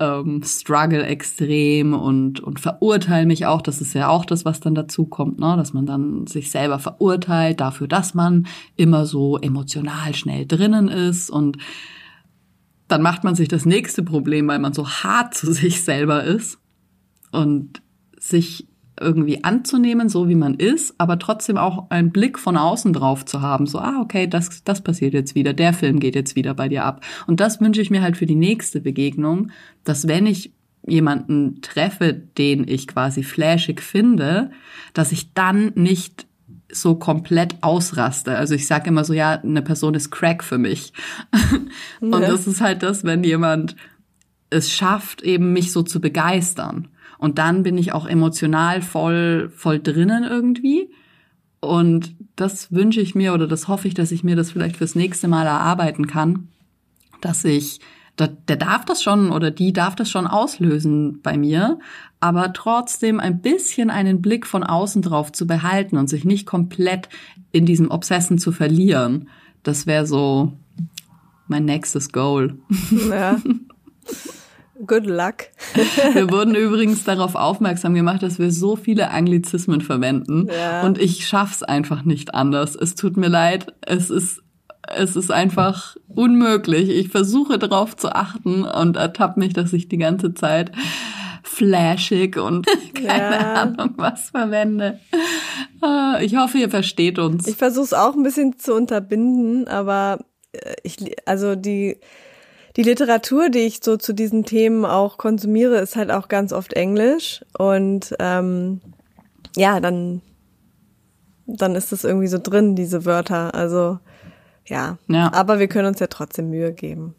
ähm, struggle extrem und, und verurteile mich auch. Das ist ja auch das, was dann dazu kommt, ne? dass man dann sich selber verurteilt dafür, dass man immer so emotional schnell drinnen ist und dann macht man sich das nächste Problem, weil man so hart zu sich selber ist und sich irgendwie anzunehmen, so wie man ist, aber trotzdem auch einen Blick von außen drauf zu haben. So, ah, okay, das, das passiert jetzt wieder, der Film geht jetzt wieder bei dir ab. Und das wünsche ich mir halt für die nächste Begegnung, dass wenn ich jemanden treffe, den ich quasi flashig finde, dass ich dann nicht so komplett ausraste. Also ich sage immer so, ja, eine Person ist Crack für mich. Und ja. das ist halt das, wenn jemand es schafft, eben mich so zu begeistern. Und dann bin ich auch emotional voll, voll drinnen irgendwie. Und das wünsche ich mir oder das hoffe ich, dass ich mir das vielleicht fürs nächste Mal erarbeiten kann, dass ich, der, der darf das schon oder die darf das schon auslösen bei mir, aber trotzdem ein bisschen einen Blick von außen drauf zu behalten und sich nicht komplett in diesem Obsessen zu verlieren. Das wäre so mein nächstes Goal. Ja. Good luck. wir wurden übrigens darauf aufmerksam gemacht, dass wir so viele Anglizismen verwenden. Ja. Und ich schaff's einfach nicht anders. Es tut mir leid. Es ist, es ist einfach unmöglich. Ich versuche darauf zu achten und ertappe mich, dass ich die ganze Zeit flashig und keine ja. Ahnung was verwende. Ah, ich hoffe, ihr versteht uns. Ich versuche es auch ein bisschen zu unterbinden, aber äh, ich, also die, die Literatur, die ich so zu diesen Themen auch konsumiere, ist halt auch ganz oft Englisch. Und ähm, ja, dann, dann ist das irgendwie so drin, diese Wörter. Also ja. ja. Aber wir können uns ja trotzdem Mühe geben.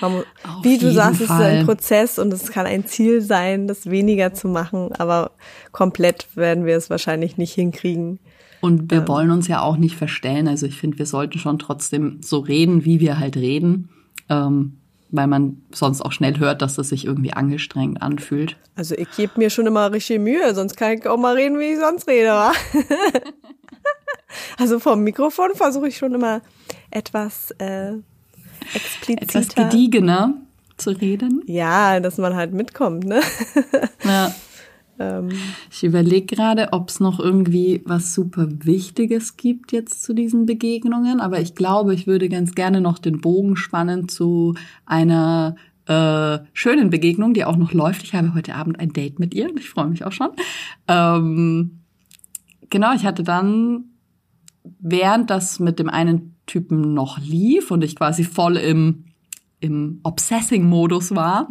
Man, wie du sagst, Fall. es ist ein Prozess und es kann ein Ziel sein, das weniger zu machen, aber komplett werden wir es wahrscheinlich nicht hinkriegen. Und wir ähm. wollen uns ja auch nicht verstellen. Also ich finde, wir sollten schon trotzdem so reden, wie wir halt reden ähm, weil man sonst auch schnell hört, dass das sich irgendwie angestrengt anfühlt. Also ich gebe mir schon immer richtig Mühe, sonst kann ich auch mal reden, wie ich sonst rede. Wa? also vom Mikrofon versuche ich schon immer etwas äh, expliziter. Etwas gediegener zu reden. Ja, dass man halt mitkommt, ne? ja. Ähm. Ich überlege gerade, ob es noch irgendwie was super Wichtiges gibt jetzt zu diesen Begegnungen, aber ich glaube, ich würde ganz gerne noch den Bogen spannen zu einer äh, schönen Begegnung, die auch noch läuft. Ich habe heute Abend ein Date mit ihr. Ich freue mich auch schon. Ähm, genau, ich hatte dann, während das mit dem einen Typen noch lief und ich quasi voll im im Obsessing-Modus war,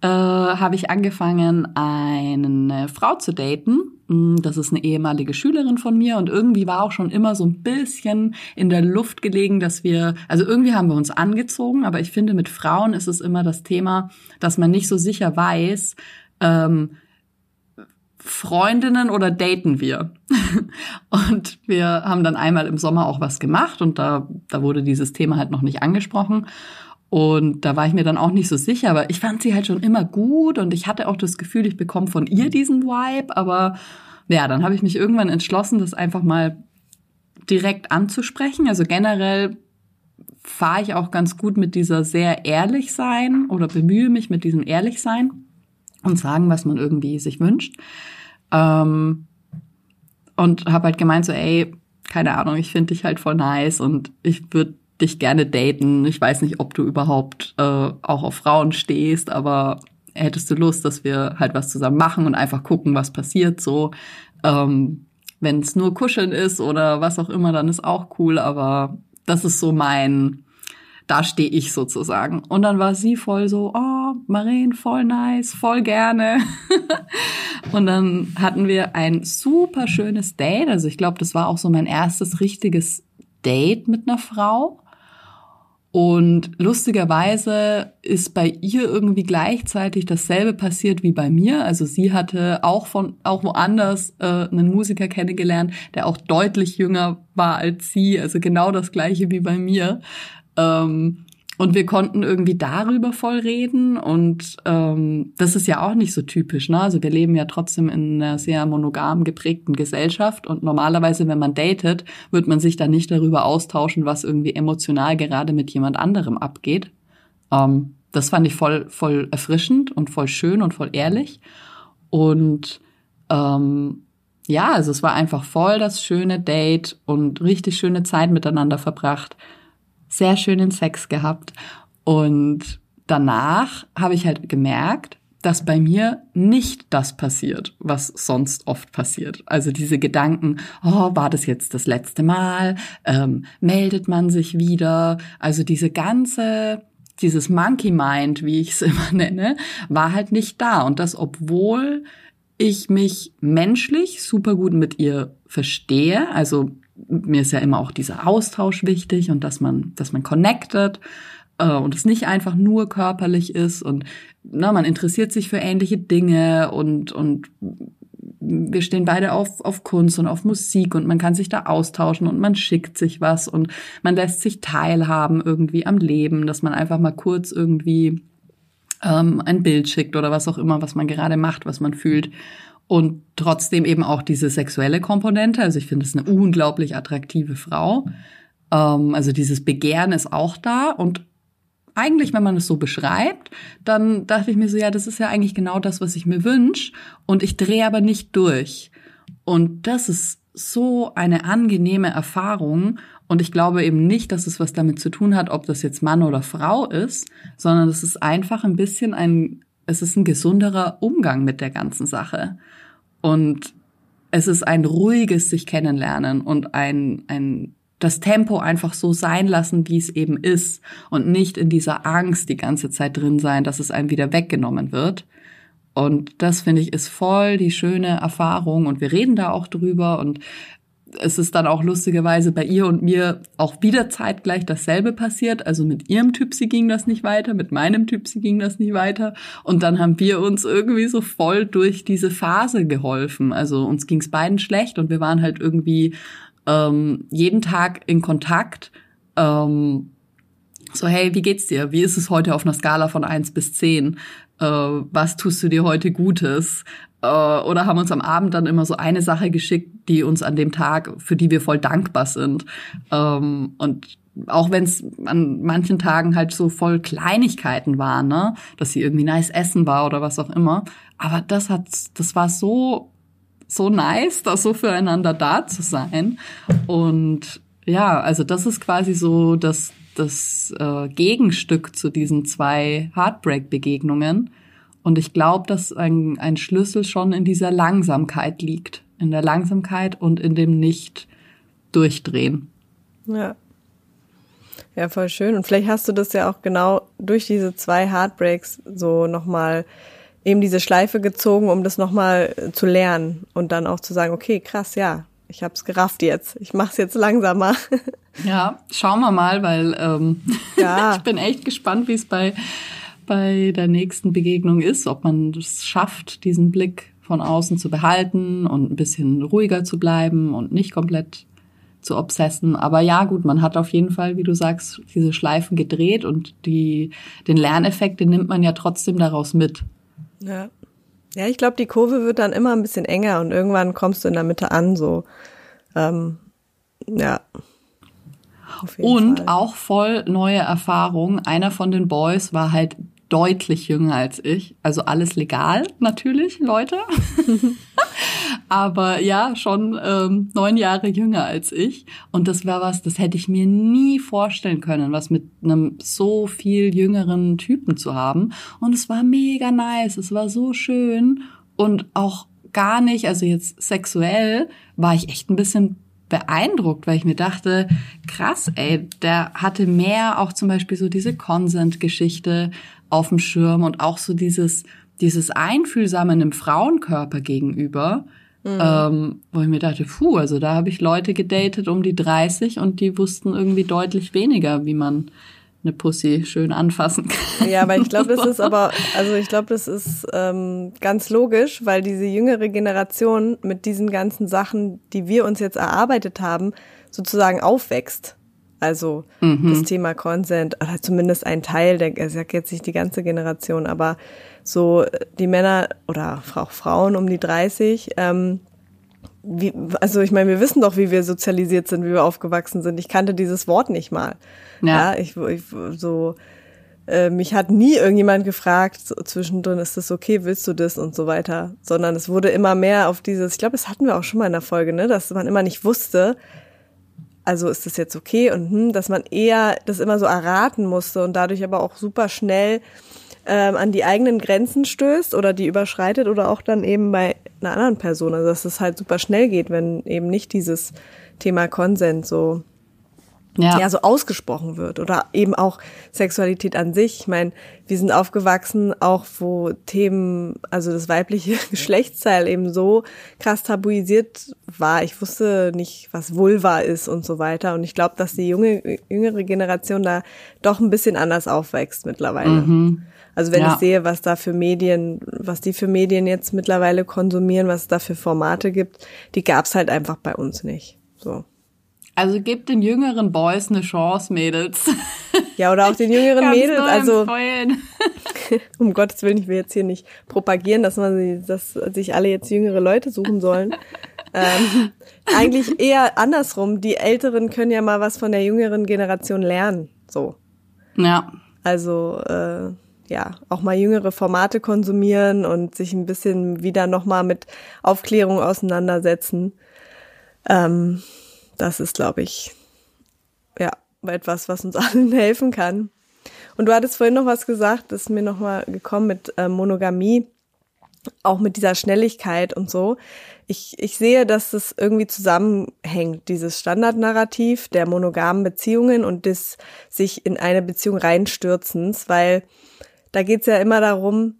äh, habe ich angefangen, eine Frau zu daten. Mm, das ist eine ehemalige Schülerin von mir und irgendwie war auch schon immer so ein bisschen in der Luft gelegen, dass wir, also irgendwie haben wir uns angezogen, aber ich finde, mit Frauen ist es immer das Thema, dass man nicht so sicher weiß, ähm, Freundinnen oder daten wir? und wir haben dann einmal im Sommer auch was gemacht und da, da wurde dieses Thema halt noch nicht angesprochen. Und da war ich mir dann auch nicht so sicher, aber ich fand sie halt schon immer gut und ich hatte auch das Gefühl, ich bekomme von ihr diesen Vibe. Aber ja, dann habe ich mich irgendwann entschlossen, das einfach mal direkt anzusprechen. Also generell fahre ich auch ganz gut mit dieser sehr ehrlich sein oder bemühe mich mit diesem ehrlich sein und sagen, was man irgendwie sich wünscht. Ähm, und habe halt gemeint so, ey, keine Ahnung, ich finde dich halt voll nice und ich würde dich gerne daten. Ich weiß nicht, ob du überhaupt äh, auch auf Frauen stehst, aber hättest du Lust, dass wir halt was zusammen machen und einfach gucken, was passiert so. Ähm, Wenn es nur Kuscheln ist oder was auch immer, dann ist auch cool, aber das ist so mein, da stehe ich sozusagen. Und dann war sie voll so, oh, Maren, voll nice, voll gerne. und dann hatten wir ein super schönes Date. Also ich glaube, das war auch so mein erstes richtiges Date mit einer Frau. Und lustigerweise ist bei ihr irgendwie gleichzeitig dasselbe passiert wie bei mir. Also sie hatte auch von auch woanders äh, einen Musiker kennengelernt, der auch deutlich jünger war als sie. Also genau das gleiche wie bei mir. Ähm, und wir konnten irgendwie darüber voll reden und ähm, das ist ja auch nicht so typisch. Ne? Also wir leben ja trotzdem in einer sehr monogam geprägten Gesellschaft und normalerweise, wenn man datet, wird man sich dann nicht darüber austauschen, was irgendwie emotional gerade mit jemand anderem abgeht. Ähm, das fand ich voll, voll erfrischend und voll schön und voll ehrlich. Und ähm, ja, also es war einfach voll das schöne Date und richtig schöne Zeit miteinander verbracht sehr schönen Sex gehabt. Und danach habe ich halt gemerkt, dass bei mir nicht das passiert, was sonst oft passiert. Also diese Gedanken, oh, war das jetzt das letzte Mal? Ähm, meldet man sich wieder? Also diese ganze, dieses Monkey Mind, wie ich es immer nenne, war halt nicht da. Und das, obwohl ich mich menschlich super gut mit ihr verstehe. Also mir ist ja immer auch dieser Austausch wichtig und dass man, dass man connected äh, und es nicht einfach nur körperlich ist und na, man interessiert sich für ähnliche Dinge und, und wir stehen beide auf, auf Kunst und auf Musik und man kann sich da austauschen und man schickt sich was und man lässt sich teilhaben irgendwie am Leben, dass man einfach mal kurz irgendwie ähm, ein Bild schickt oder was auch immer, was man gerade macht, was man fühlt und trotzdem eben auch diese sexuelle Komponente. Also ich finde es eine unglaublich attraktive Frau. Ähm, also dieses Begehren ist auch da und eigentlich, wenn man es so beschreibt, dann dachte ich mir so, ja, das ist ja eigentlich genau das, was ich mir wünsche und ich drehe aber nicht durch. Und das ist so eine angenehme Erfahrung und ich glaube eben nicht, dass es was damit zu tun hat, ob das jetzt Mann oder Frau ist, sondern es ist einfach ein bisschen ein, es ist ein gesunderer Umgang mit der ganzen Sache. Und es ist ein ruhiges sich kennenlernen und ein, ein das Tempo einfach so sein lassen, wie es eben ist. Und nicht in dieser Angst die ganze Zeit drin sein, dass es einem wieder weggenommen wird. Und das finde ich ist voll die schöne Erfahrung. Und wir reden da auch drüber. Und es ist dann auch lustigerweise bei ihr und mir auch wieder zeitgleich dasselbe passiert. Also mit ihrem Typsi ging das nicht weiter, mit meinem Typsi ging das nicht weiter. Und dann haben wir uns irgendwie so voll durch diese Phase geholfen. Also uns ging es beiden schlecht und wir waren halt irgendwie ähm, jeden Tag in Kontakt. Ähm, so, hey, wie geht's dir? Wie ist es heute auf einer Skala von eins bis zehn? Äh, was tust du dir heute Gutes? Äh, oder haben uns am Abend dann immer so eine Sache geschickt, die uns an dem Tag, für die wir voll dankbar sind. Ähm, und auch wenn es an manchen Tagen halt so voll Kleinigkeiten waren, ne, dass sie irgendwie nice essen war oder was auch immer. Aber das hat, das war so, so nice, da so füreinander da zu sein. Und ja, also das ist quasi so das, das äh, Gegenstück zu diesen zwei Heartbreak-Begegnungen. Und ich glaube, dass ein, ein Schlüssel schon in dieser Langsamkeit liegt. In der Langsamkeit und in dem Nicht-Durchdrehen. Ja. Ja, voll schön. Und vielleicht hast du das ja auch genau durch diese zwei Heartbreaks so nochmal eben diese Schleife gezogen, um das nochmal zu lernen und dann auch zu sagen, okay, krass, ja, ich hab's gerafft jetzt. Ich mach's jetzt langsamer. Ja, schauen wir mal, weil ähm, ja. ich bin echt gespannt, wie es bei bei der nächsten Begegnung ist, ob man es schafft, diesen Blick von außen zu behalten und ein bisschen ruhiger zu bleiben und nicht komplett zu obsessen. Aber ja, gut, man hat auf jeden Fall, wie du sagst, diese Schleifen gedreht und die, den Lerneffekt, den nimmt man ja trotzdem daraus mit. Ja. Ja, ich glaube, die Kurve wird dann immer ein bisschen enger und irgendwann kommst du in der Mitte an, so. Ähm, Ja. Und Fall. auch voll neue Erfahrung. Einer von den Boys war halt deutlich jünger als ich. Also alles legal, natürlich, Leute. Aber ja, schon ähm, neun Jahre jünger als ich. Und das war was, das hätte ich mir nie vorstellen können, was mit einem so viel jüngeren Typen zu haben. Und es war mega nice, es war so schön und auch gar nicht, also jetzt sexuell, war ich echt ein bisschen beeindruckt, weil ich mir dachte, krass, ey, der hatte mehr auch zum Beispiel so diese Consent-Geschichte auf dem Schirm und auch so dieses, dieses Einfühlsame einem Frauenkörper gegenüber, mhm. ähm, wo ich mir dachte, puh, also da habe ich Leute gedatet um die 30 und die wussten irgendwie deutlich weniger, wie man eine Pussy schön anfassen kann. Ja, aber ich glaube, das ist aber, also ich glaube, das ist ähm, ganz logisch, weil diese jüngere Generation mit diesen ganzen Sachen, die wir uns jetzt erarbeitet haben, sozusagen aufwächst. Also mhm. das Thema Consent, oder zumindest ein Teil, der, ich sag jetzt nicht die ganze Generation, aber so die Männer oder auch Frauen um die 30, ähm, wie, also ich meine, wir wissen doch, wie wir sozialisiert sind, wie wir aufgewachsen sind. Ich kannte dieses Wort nicht mal. Ja, ja ich, ich so äh, mich hat nie irgendjemand gefragt so, zwischendrin, ist das okay, willst du das und so weiter, sondern es wurde immer mehr auf dieses, ich glaube, das hatten wir auch schon mal in der Folge, ne, dass man immer nicht wusste, also ist das jetzt okay und hm, dass man eher das immer so erraten musste und dadurch aber auch super schnell ähm, an die eigenen Grenzen stößt oder die überschreitet oder auch dann eben bei einer anderen Person. Also dass es halt super schnell geht, wenn eben nicht dieses Thema Konsens so ja. ja so ausgesprochen wird oder eben auch Sexualität an sich. Ich meine, wir sind aufgewachsen, auch wo Themen, also das weibliche Geschlechtsteil eben so krass tabuisiert war. Ich wusste nicht, was Vulva ist und so weiter. Und ich glaube, dass die junge, jüngere Generation da doch ein bisschen anders aufwächst mittlerweile. Mhm. Also wenn ja. ich sehe, was da für Medien, was die für Medien jetzt mittlerweile konsumieren, was es da für Formate gibt, die gab's halt einfach bei uns nicht. So. Also gebt den jüngeren Boys eine Chance, Mädels. Ja, oder auch den jüngeren Mädels. Also um Gottes Willen, ich will jetzt hier nicht propagieren, dass man sie, dass sich alle jetzt jüngere Leute suchen sollen. ähm, eigentlich eher andersrum. Die Älteren können ja mal was von der jüngeren Generation lernen. So. Ja. Also äh, ja, auch mal jüngere Formate konsumieren und sich ein bisschen wieder nochmal mit Aufklärung auseinandersetzen. Ähm, das ist, glaube ich, ja, etwas, was uns allen helfen kann. Und du hattest vorhin noch was gesagt, das ist mir nochmal gekommen mit äh, Monogamie, auch mit dieser Schnelligkeit und so. Ich, ich sehe, dass das irgendwie zusammenhängt, dieses Standardnarrativ der monogamen Beziehungen und des sich in eine Beziehung reinstürzens, weil da geht's ja immer darum,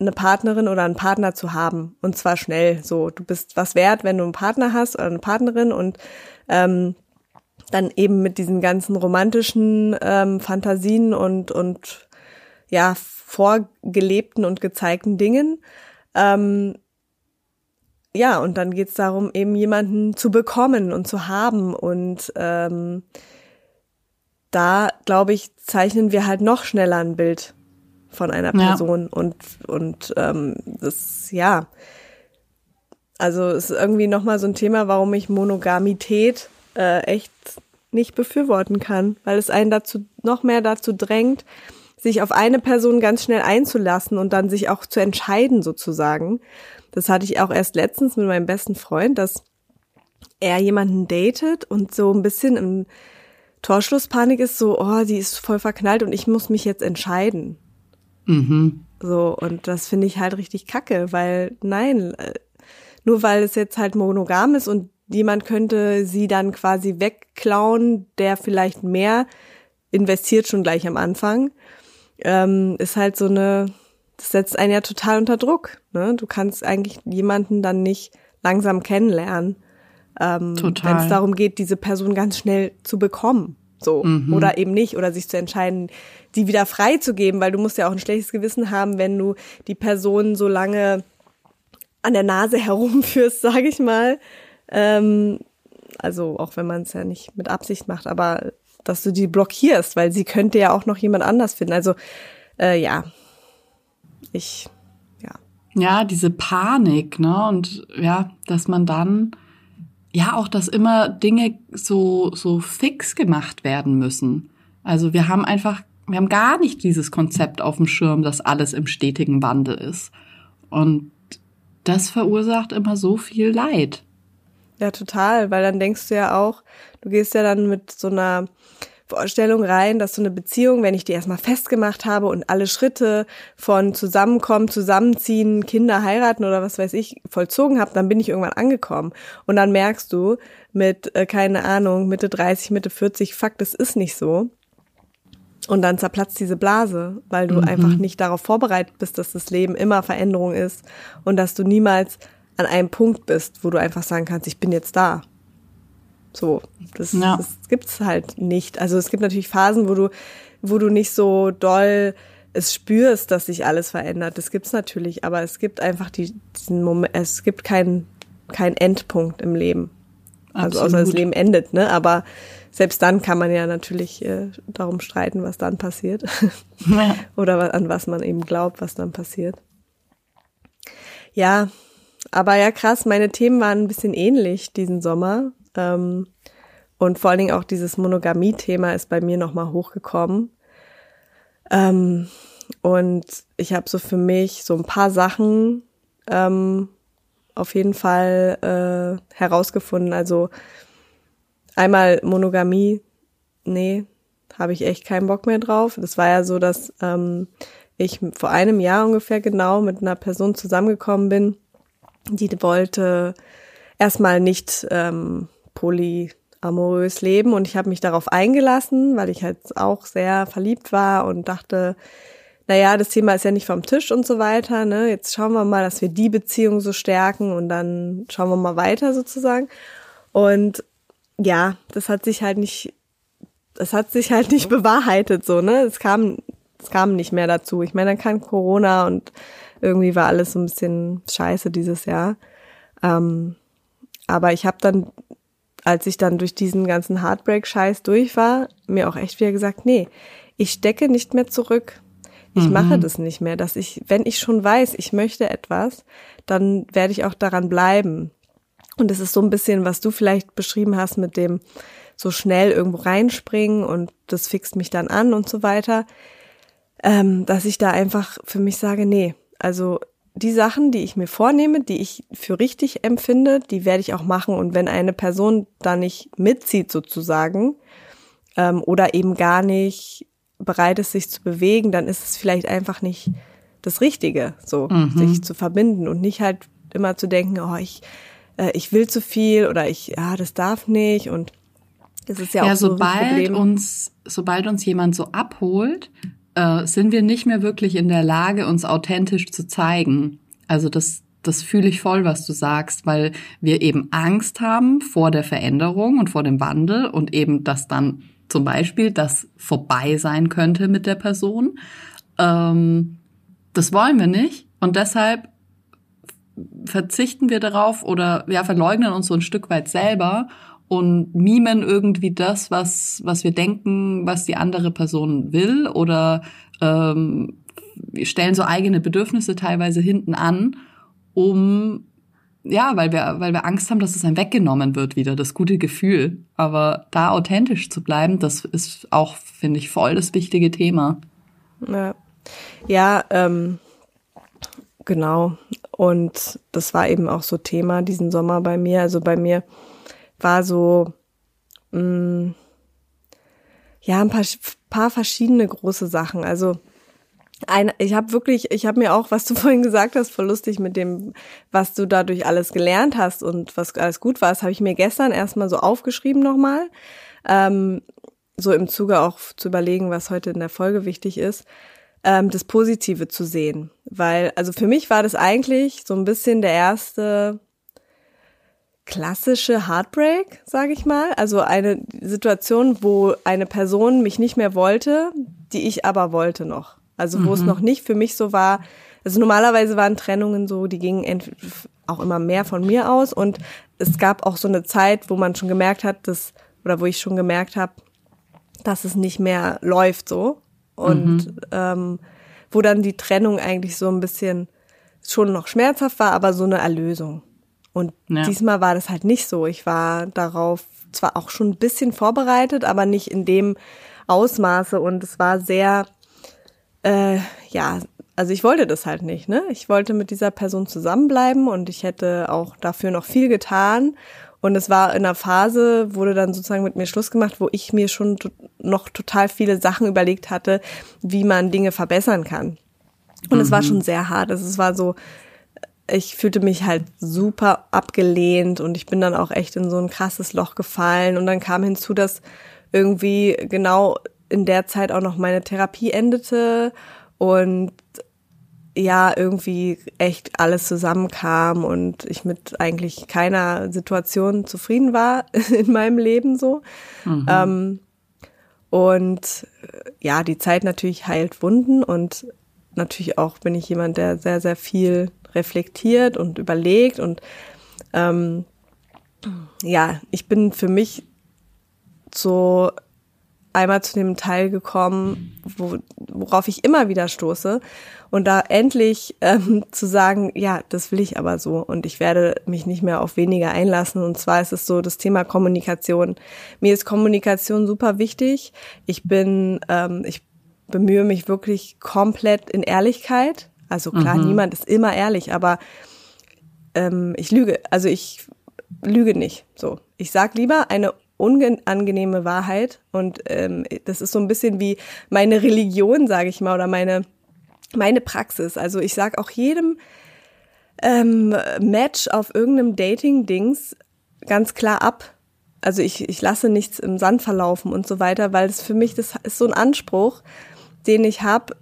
eine Partnerin oder einen Partner zu haben. Und zwar schnell. So, du bist was wert, wenn du einen Partner hast oder eine Partnerin und ähm, dann eben mit diesen ganzen romantischen ähm, Fantasien und, und ja, vorgelebten und gezeigten Dingen. Ähm, ja, und dann geht's darum, eben jemanden zu bekommen und zu haben. Und ähm, da, glaube ich, zeichnen wir halt noch schneller ein Bild von einer Person. Ja. Und, und ähm, das, ja, also es ist irgendwie nochmal so ein Thema, warum ich Monogamität äh, echt nicht befürworten kann, weil es einen dazu noch mehr dazu drängt, sich auf eine Person ganz schnell einzulassen und dann sich auch zu entscheiden sozusagen. Das hatte ich auch erst letztens mit meinem besten Freund, dass er jemanden datet und so ein bisschen im Torschlusspanik ist, so, oh, die ist voll verknallt und ich muss mich jetzt entscheiden. Mhm. So, und das finde ich halt richtig kacke, weil nein, äh, nur weil es jetzt halt monogam ist und jemand könnte sie dann quasi wegklauen, der vielleicht mehr investiert schon gleich am Anfang, ähm, ist halt so eine, das setzt einen ja total unter Druck. Ne? Du kannst eigentlich jemanden dann nicht langsam kennenlernen, ähm, wenn es darum geht, diese Person ganz schnell zu bekommen. So. Mhm. Oder eben nicht, oder sich zu entscheiden, die wieder freizugeben, weil du musst ja auch ein schlechtes Gewissen haben, wenn du die Person so lange an der Nase herumführst, sage ich mal. Ähm, also auch wenn man es ja nicht mit Absicht macht, aber dass du die blockierst, weil sie könnte ja auch noch jemand anders finden. Also äh, ja, ich ja. Ja, diese Panik, ne? Und ja, dass man dann ja auch, dass immer Dinge so, so fix gemacht werden müssen. Also wir haben einfach, wir haben gar nicht dieses Konzept auf dem Schirm, dass alles im stetigen Wandel ist. Und das verursacht immer so viel Leid. Ja, total, weil dann denkst du ja auch, du gehst ja dann mit so einer Vorstellung rein, dass so eine Beziehung, wenn ich die erstmal festgemacht habe und alle Schritte von Zusammenkommen, Zusammenziehen, Kinder heiraten oder was weiß ich vollzogen habe, dann bin ich irgendwann angekommen. Und dann merkst du mit, äh, keine Ahnung, Mitte 30, Mitte 40, fuck, das ist nicht so. Und dann zerplatzt diese Blase, weil du mhm. einfach nicht darauf vorbereitet bist, dass das Leben immer Veränderung ist und dass du niemals an einem Punkt bist, wo du einfach sagen kannst, ich bin jetzt da. So, das, ja. das gibt's halt nicht. Also es gibt natürlich Phasen, wo du, wo du nicht so doll es spürst, dass sich alles verändert. Das gibt's natürlich, aber es gibt einfach die, diesen Moment, es gibt keinen keinen Endpunkt im Leben. Also außer das Leben endet, ne? Aber selbst dann kann man ja natürlich äh, darum streiten, was dann passiert. Ja. Oder an was man eben glaubt, was dann passiert. Ja, aber ja krass, meine Themen waren ein bisschen ähnlich diesen Sommer. Ähm, und vor allen Dingen auch dieses Monogamie-Thema ist bei mir nochmal hochgekommen. Ähm, und ich habe so für mich so ein paar Sachen ähm, auf jeden Fall äh, herausgefunden. Also einmal Monogamie, nee, habe ich echt keinen Bock mehr drauf. Das war ja so, dass ähm, ich vor einem Jahr ungefähr genau mit einer Person zusammengekommen bin, die wollte erstmal nicht ähm, polyamorös leben und ich habe mich darauf eingelassen, weil ich halt auch sehr verliebt war und dachte, naja, das Thema ist ja nicht vom Tisch und so weiter, ne? Jetzt schauen wir mal, dass wir die Beziehung so stärken und dann schauen wir mal weiter sozusagen. Und ja, das hat sich halt nicht, das hat sich halt nicht bewahrheitet so, ne? Es kam, es kam nicht mehr dazu. Ich meine, dann kam Corona und irgendwie war alles so ein bisschen scheiße dieses Jahr. Ähm, aber ich habe dann als ich dann durch diesen ganzen Heartbreak-Scheiß durch war, mir auch echt wieder gesagt, nee, ich stecke nicht mehr zurück. Ich mhm. mache das nicht mehr, dass ich, wenn ich schon weiß, ich möchte etwas, dann werde ich auch daran bleiben. Und es ist so ein bisschen, was du vielleicht beschrieben hast mit dem so schnell irgendwo reinspringen und das fixt mich dann an und so weiter, ähm, dass ich da einfach für mich sage, nee, also die Sachen, die ich mir vornehme, die ich für richtig empfinde, die werde ich auch machen. Und wenn eine Person da nicht mitzieht sozusagen ähm, oder eben gar nicht bereit ist, sich zu bewegen, dann ist es vielleicht einfach nicht das Richtige, so mhm. sich zu verbinden und nicht halt immer zu denken, oh, ich, äh, ich will zu viel oder ich, ja, das darf nicht und es ist ja, ja auch so sobald uns, sobald uns jemand so abholt, äh, sind wir nicht mehr wirklich in der Lage, uns authentisch zu zeigen. Also das, das fühle ich voll, was du sagst, weil wir eben Angst haben vor der Veränderung und vor dem Wandel und eben, dass dann zum Beispiel das vorbei sein könnte mit der Person. Ähm, das wollen wir nicht und deshalb verzichten wir darauf oder ja, verleugnen uns so ein Stück weit selber und mimen irgendwie das, was, was wir denken, was die andere Person will oder ähm, stellen so eigene Bedürfnisse teilweise hinten an, um ja, weil wir, weil wir Angst haben, dass es einem weggenommen wird wieder, das gute Gefühl. Aber da authentisch zu bleiben, das ist auch, finde ich, voll das wichtige Thema. Ja, ja ähm, genau. Und das war eben auch so Thema diesen Sommer bei mir. Also bei mir war so, mh, mm, ja, ein paar, paar verschiedene große Sachen. Also ein, ich habe wirklich, ich habe mir auch, was du vorhin gesagt hast, voll lustig mit dem, was du dadurch alles gelernt hast und was alles gut war, das habe ich mir gestern erstmal so aufgeschrieben nochmal. Ähm, so im Zuge auch zu überlegen, was heute in der Folge wichtig ist, ähm, das Positive zu sehen. Weil, also für mich war das eigentlich so ein bisschen der erste klassische Heartbreak, sage ich mal. Also eine Situation, wo eine Person mich nicht mehr wollte, die ich aber wollte noch. Also wo mhm. es noch nicht für mich so war. Also normalerweise waren Trennungen so, die gingen auch immer mehr von mir aus und es gab auch so eine Zeit, wo man schon gemerkt hat, dass oder wo ich schon gemerkt habe, dass es nicht mehr läuft so und mhm. ähm, wo dann die Trennung eigentlich so ein bisschen schon noch schmerzhaft war, aber so eine Erlösung. Und ja. diesmal war das halt nicht so. Ich war darauf zwar auch schon ein bisschen vorbereitet, aber nicht in dem Ausmaße und es war sehr, äh, ja, also ich wollte das halt nicht, ne? Ich wollte mit dieser Person zusammenbleiben und ich hätte auch dafür noch viel getan. Und es war in einer Phase, wurde dann sozusagen mit mir Schluss gemacht, wo ich mir schon noch total viele Sachen überlegt hatte, wie man Dinge verbessern kann. Und mhm. es war mhm. schon sehr hart. Also es war so, ich fühlte mich halt super abgelehnt und ich bin dann auch echt in so ein krasses Loch gefallen. Und dann kam hinzu, dass irgendwie genau in der Zeit auch noch meine Therapie endete und ja, irgendwie echt alles zusammenkam und ich mit eigentlich keiner Situation zufrieden war in meinem Leben so. Mhm. Ähm, und ja, die Zeit natürlich heilt Wunden und natürlich auch bin ich jemand, der sehr, sehr viel reflektiert und überlegt und ähm, ja, ich bin für mich so einmal zu dem Teil gekommen, wo, worauf ich immer wieder stoße. Und da endlich ähm, zu sagen, ja, das will ich aber so und ich werde mich nicht mehr auf weniger einlassen. Und zwar ist es so das Thema Kommunikation. Mir ist Kommunikation super wichtig. Ich bin, ähm, ich bemühe mich wirklich komplett in Ehrlichkeit. Also klar, mhm. niemand ist immer ehrlich, aber ähm, ich lüge. Also ich lüge nicht. So, ich sag lieber eine unangenehme Wahrheit und ähm, das ist so ein bisschen wie meine Religion, sage ich mal, oder meine meine Praxis. Also ich sag auch jedem ähm, Match auf irgendeinem Dating-Dings ganz klar ab. Also ich, ich lasse nichts im Sand verlaufen und so weiter, weil es für mich, das ist so ein Anspruch, den ich habe.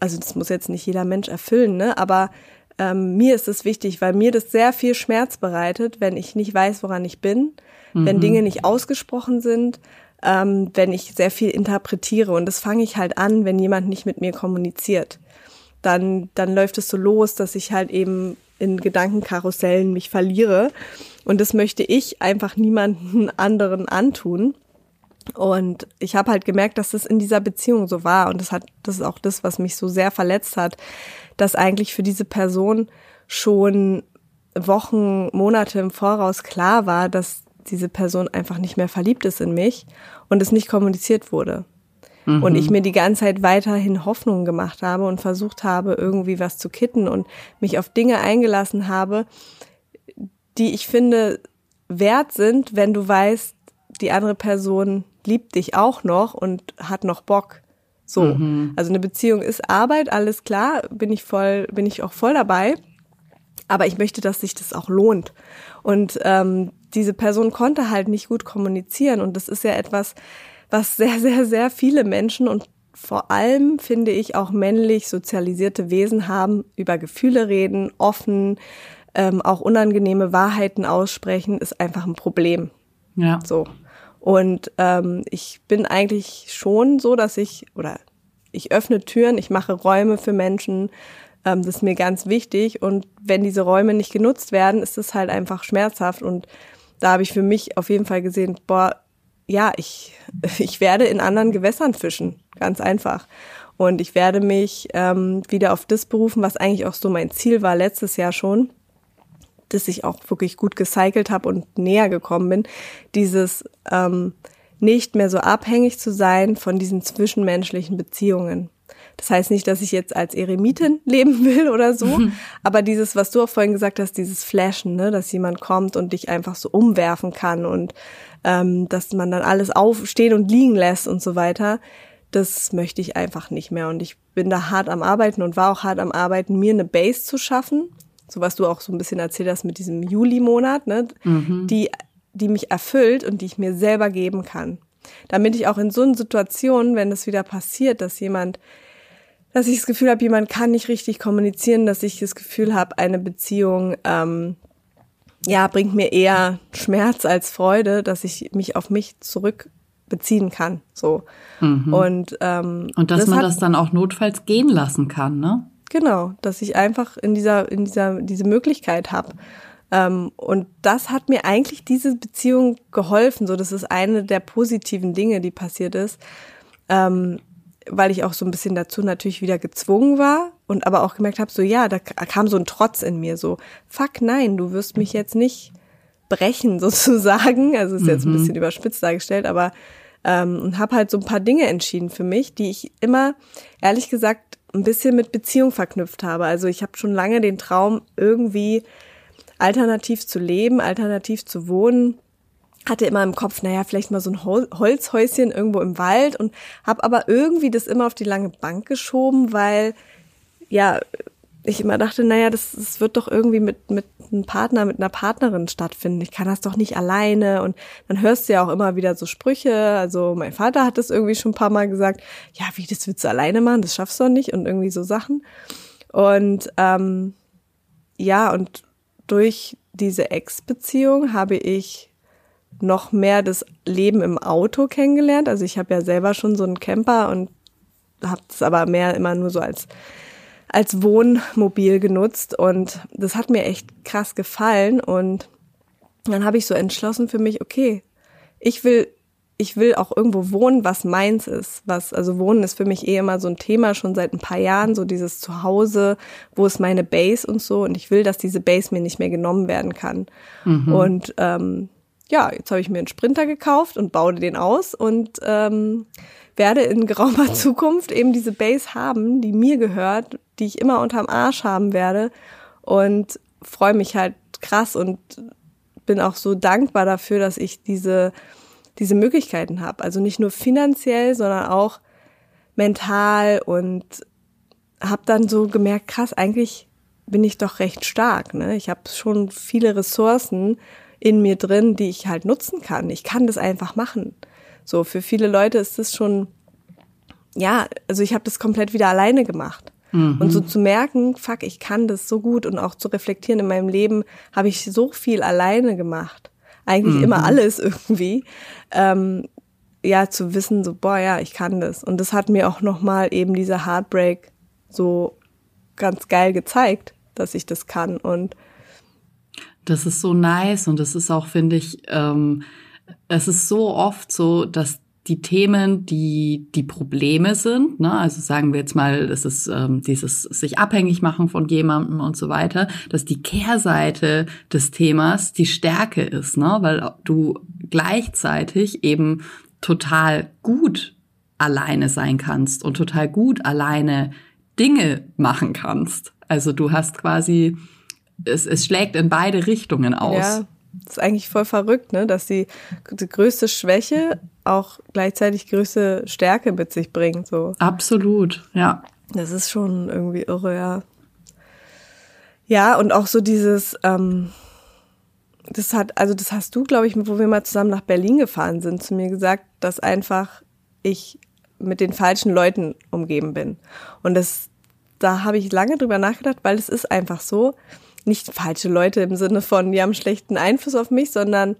Also das muss jetzt nicht jeder Mensch erfüllen, ne? Aber ähm, mir ist es wichtig, weil mir das sehr viel Schmerz bereitet, wenn ich nicht weiß, woran ich bin, mhm. wenn Dinge nicht ausgesprochen sind, ähm, wenn ich sehr viel interpretiere. Und das fange ich halt an, wenn jemand nicht mit mir kommuniziert. Dann, dann läuft es so los, dass ich halt eben in Gedankenkarussellen mich verliere. Und das möchte ich einfach niemanden anderen antun. Und ich habe halt gemerkt, dass das in dieser Beziehung so war. Und das hat, das ist auch das, was mich so sehr verletzt hat, dass eigentlich für diese Person schon Wochen, Monate im Voraus klar war, dass diese Person einfach nicht mehr verliebt ist in mich und es nicht kommuniziert wurde. Mhm. Und ich mir die ganze Zeit weiterhin Hoffnungen gemacht habe und versucht habe, irgendwie was zu kitten und mich auf Dinge eingelassen habe, die ich finde wert sind, wenn du weißt, die andere Person liebt dich auch noch und hat noch Bock. So. Mhm. Also eine Beziehung ist Arbeit, alles klar, bin ich voll, bin ich auch voll dabei. Aber ich möchte, dass sich das auch lohnt. Und ähm, diese Person konnte halt nicht gut kommunizieren. Und das ist ja etwas, was sehr, sehr, sehr viele Menschen und vor allem finde ich auch männlich sozialisierte Wesen haben, über Gefühle reden, offen, ähm, auch unangenehme Wahrheiten aussprechen, ist einfach ein Problem. Ja. So. Und ähm, ich bin eigentlich schon so, dass ich, oder ich öffne Türen, ich mache Räume für Menschen. Ähm, das ist mir ganz wichtig. Und wenn diese Räume nicht genutzt werden, ist es halt einfach schmerzhaft. Und da habe ich für mich auf jeden Fall gesehen, boah, ja, ich, ich werde in anderen Gewässern fischen. Ganz einfach. Und ich werde mich ähm, wieder auf das berufen, was eigentlich auch so mein Ziel war letztes Jahr schon dass ich auch wirklich gut gecycelt habe und näher gekommen bin, dieses ähm, nicht mehr so abhängig zu sein von diesen zwischenmenschlichen Beziehungen. Das heißt nicht, dass ich jetzt als Eremitin leben will oder so, mhm. aber dieses, was du auch vorhin gesagt hast, dieses Flashen, ne, dass jemand kommt und dich einfach so umwerfen kann und ähm, dass man dann alles aufstehen und liegen lässt und so weiter, das möchte ich einfach nicht mehr. Und ich bin da hart am Arbeiten und war auch hart am Arbeiten, mir eine Base zu schaffen, so was du auch so ein bisschen erzählt hast mit diesem Juli-Monat, ne, mhm. die, die mich erfüllt und die ich mir selber geben kann. Damit ich auch in so einer Situation, wenn das wieder passiert, dass jemand, dass ich das Gefühl habe, jemand kann nicht richtig kommunizieren, dass ich das Gefühl habe, eine Beziehung ähm, ja bringt mir eher Schmerz als Freude, dass ich mich auf mich zurück beziehen kann. So. Mhm. Und, ähm, und dass das man hat, das dann auch notfalls gehen lassen kann, ne? Genau, dass ich einfach in dieser, in dieser, diese Möglichkeit habe. Ähm, und das hat mir eigentlich diese Beziehung geholfen. So, das ist eine der positiven Dinge, die passiert ist. Ähm, weil ich auch so ein bisschen dazu natürlich wieder gezwungen war und aber auch gemerkt habe, so ja, da kam so ein Trotz in mir, so fuck nein, du wirst mich jetzt nicht brechen sozusagen, also ist jetzt ein mhm. bisschen überspitzt dargestellt, aber ähm, und habe halt so ein paar Dinge entschieden für mich, die ich immer ehrlich gesagt ein bisschen mit Beziehung verknüpft habe. Also ich habe schon lange den Traum irgendwie alternativ zu leben, alternativ zu wohnen hatte immer im Kopf, naja, vielleicht mal so ein Holzhäuschen irgendwo im Wald und habe aber irgendwie das immer auf die lange Bank geschoben, weil ja, ich immer dachte, naja, das, das wird doch irgendwie mit, mit einem Partner, mit einer Partnerin stattfinden. Ich kann das doch nicht alleine. Und dann hörst du ja auch immer wieder so Sprüche. Also mein Vater hat das irgendwie schon ein paar Mal gesagt, ja, wie, das willst du alleine machen, das schaffst du doch nicht und irgendwie so Sachen. Und ähm, ja, und durch diese Ex-Beziehung habe ich noch mehr das Leben im Auto kennengelernt. Also ich habe ja selber schon so einen Camper und habe es aber mehr immer nur so als als Wohnmobil genutzt und das hat mir echt krass gefallen und dann habe ich so entschlossen für mich, okay, ich will ich will auch irgendwo wohnen, was meins ist. Was, also Wohnen ist für mich eh immer so ein Thema, schon seit ein paar Jahren, so dieses Zuhause, wo ist meine Base und so. Und ich will, dass diese Base mir nicht mehr genommen werden kann. Mhm. Und ähm, ja, jetzt habe ich mir einen Sprinter gekauft und baue den aus und ähm, werde in geraumer Zukunft eben diese Base haben, die mir gehört, die ich immer unterm Arsch haben werde und freue mich halt krass und bin auch so dankbar dafür, dass ich diese diese Möglichkeiten habe. Also nicht nur finanziell, sondern auch mental und habe dann so gemerkt, krass, eigentlich bin ich doch recht stark. Ne? Ich habe schon viele Ressourcen in mir drin, die ich halt nutzen kann. Ich kann das einfach machen. So, für viele Leute ist das schon, ja, also ich habe das komplett wieder alleine gemacht. Mhm. Und so zu merken, fuck, ich kann das so gut und auch zu reflektieren in meinem Leben, habe ich so viel alleine gemacht. Eigentlich mhm. immer alles irgendwie. Ähm, ja, zu wissen, so, boah, ja, ich kann das. Und das hat mir auch nochmal eben dieser Heartbreak so ganz geil gezeigt, dass ich das kann. Und das ist so nice und das ist auch, finde ich, ähm, es ist so oft so, dass die Themen, die die Probleme sind, ne, also sagen wir jetzt mal, es ist ähm, dieses sich abhängig machen von jemandem und so weiter, dass die Kehrseite des Themas die Stärke ist, ne, weil du gleichzeitig eben total gut alleine sein kannst und total gut alleine Dinge machen kannst. Also du hast quasi es, es schlägt in beide Richtungen aus. Ja, das ist eigentlich voll verrückt, ne? dass die, die größte Schwäche auch gleichzeitig größte Stärke mit sich bringt. So. Absolut, ja. Das ist schon irgendwie irre, ja. Ja, und auch so dieses, ähm, das hat, also das hast du, glaube ich, wo wir mal zusammen nach Berlin gefahren sind, zu mir gesagt, dass einfach ich mit den falschen Leuten umgeben bin. Und das, da habe ich lange drüber nachgedacht, weil es ist einfach so, nicht falsche Leute im Sinne von, die haben schlechten Einfluss auf mich, sondern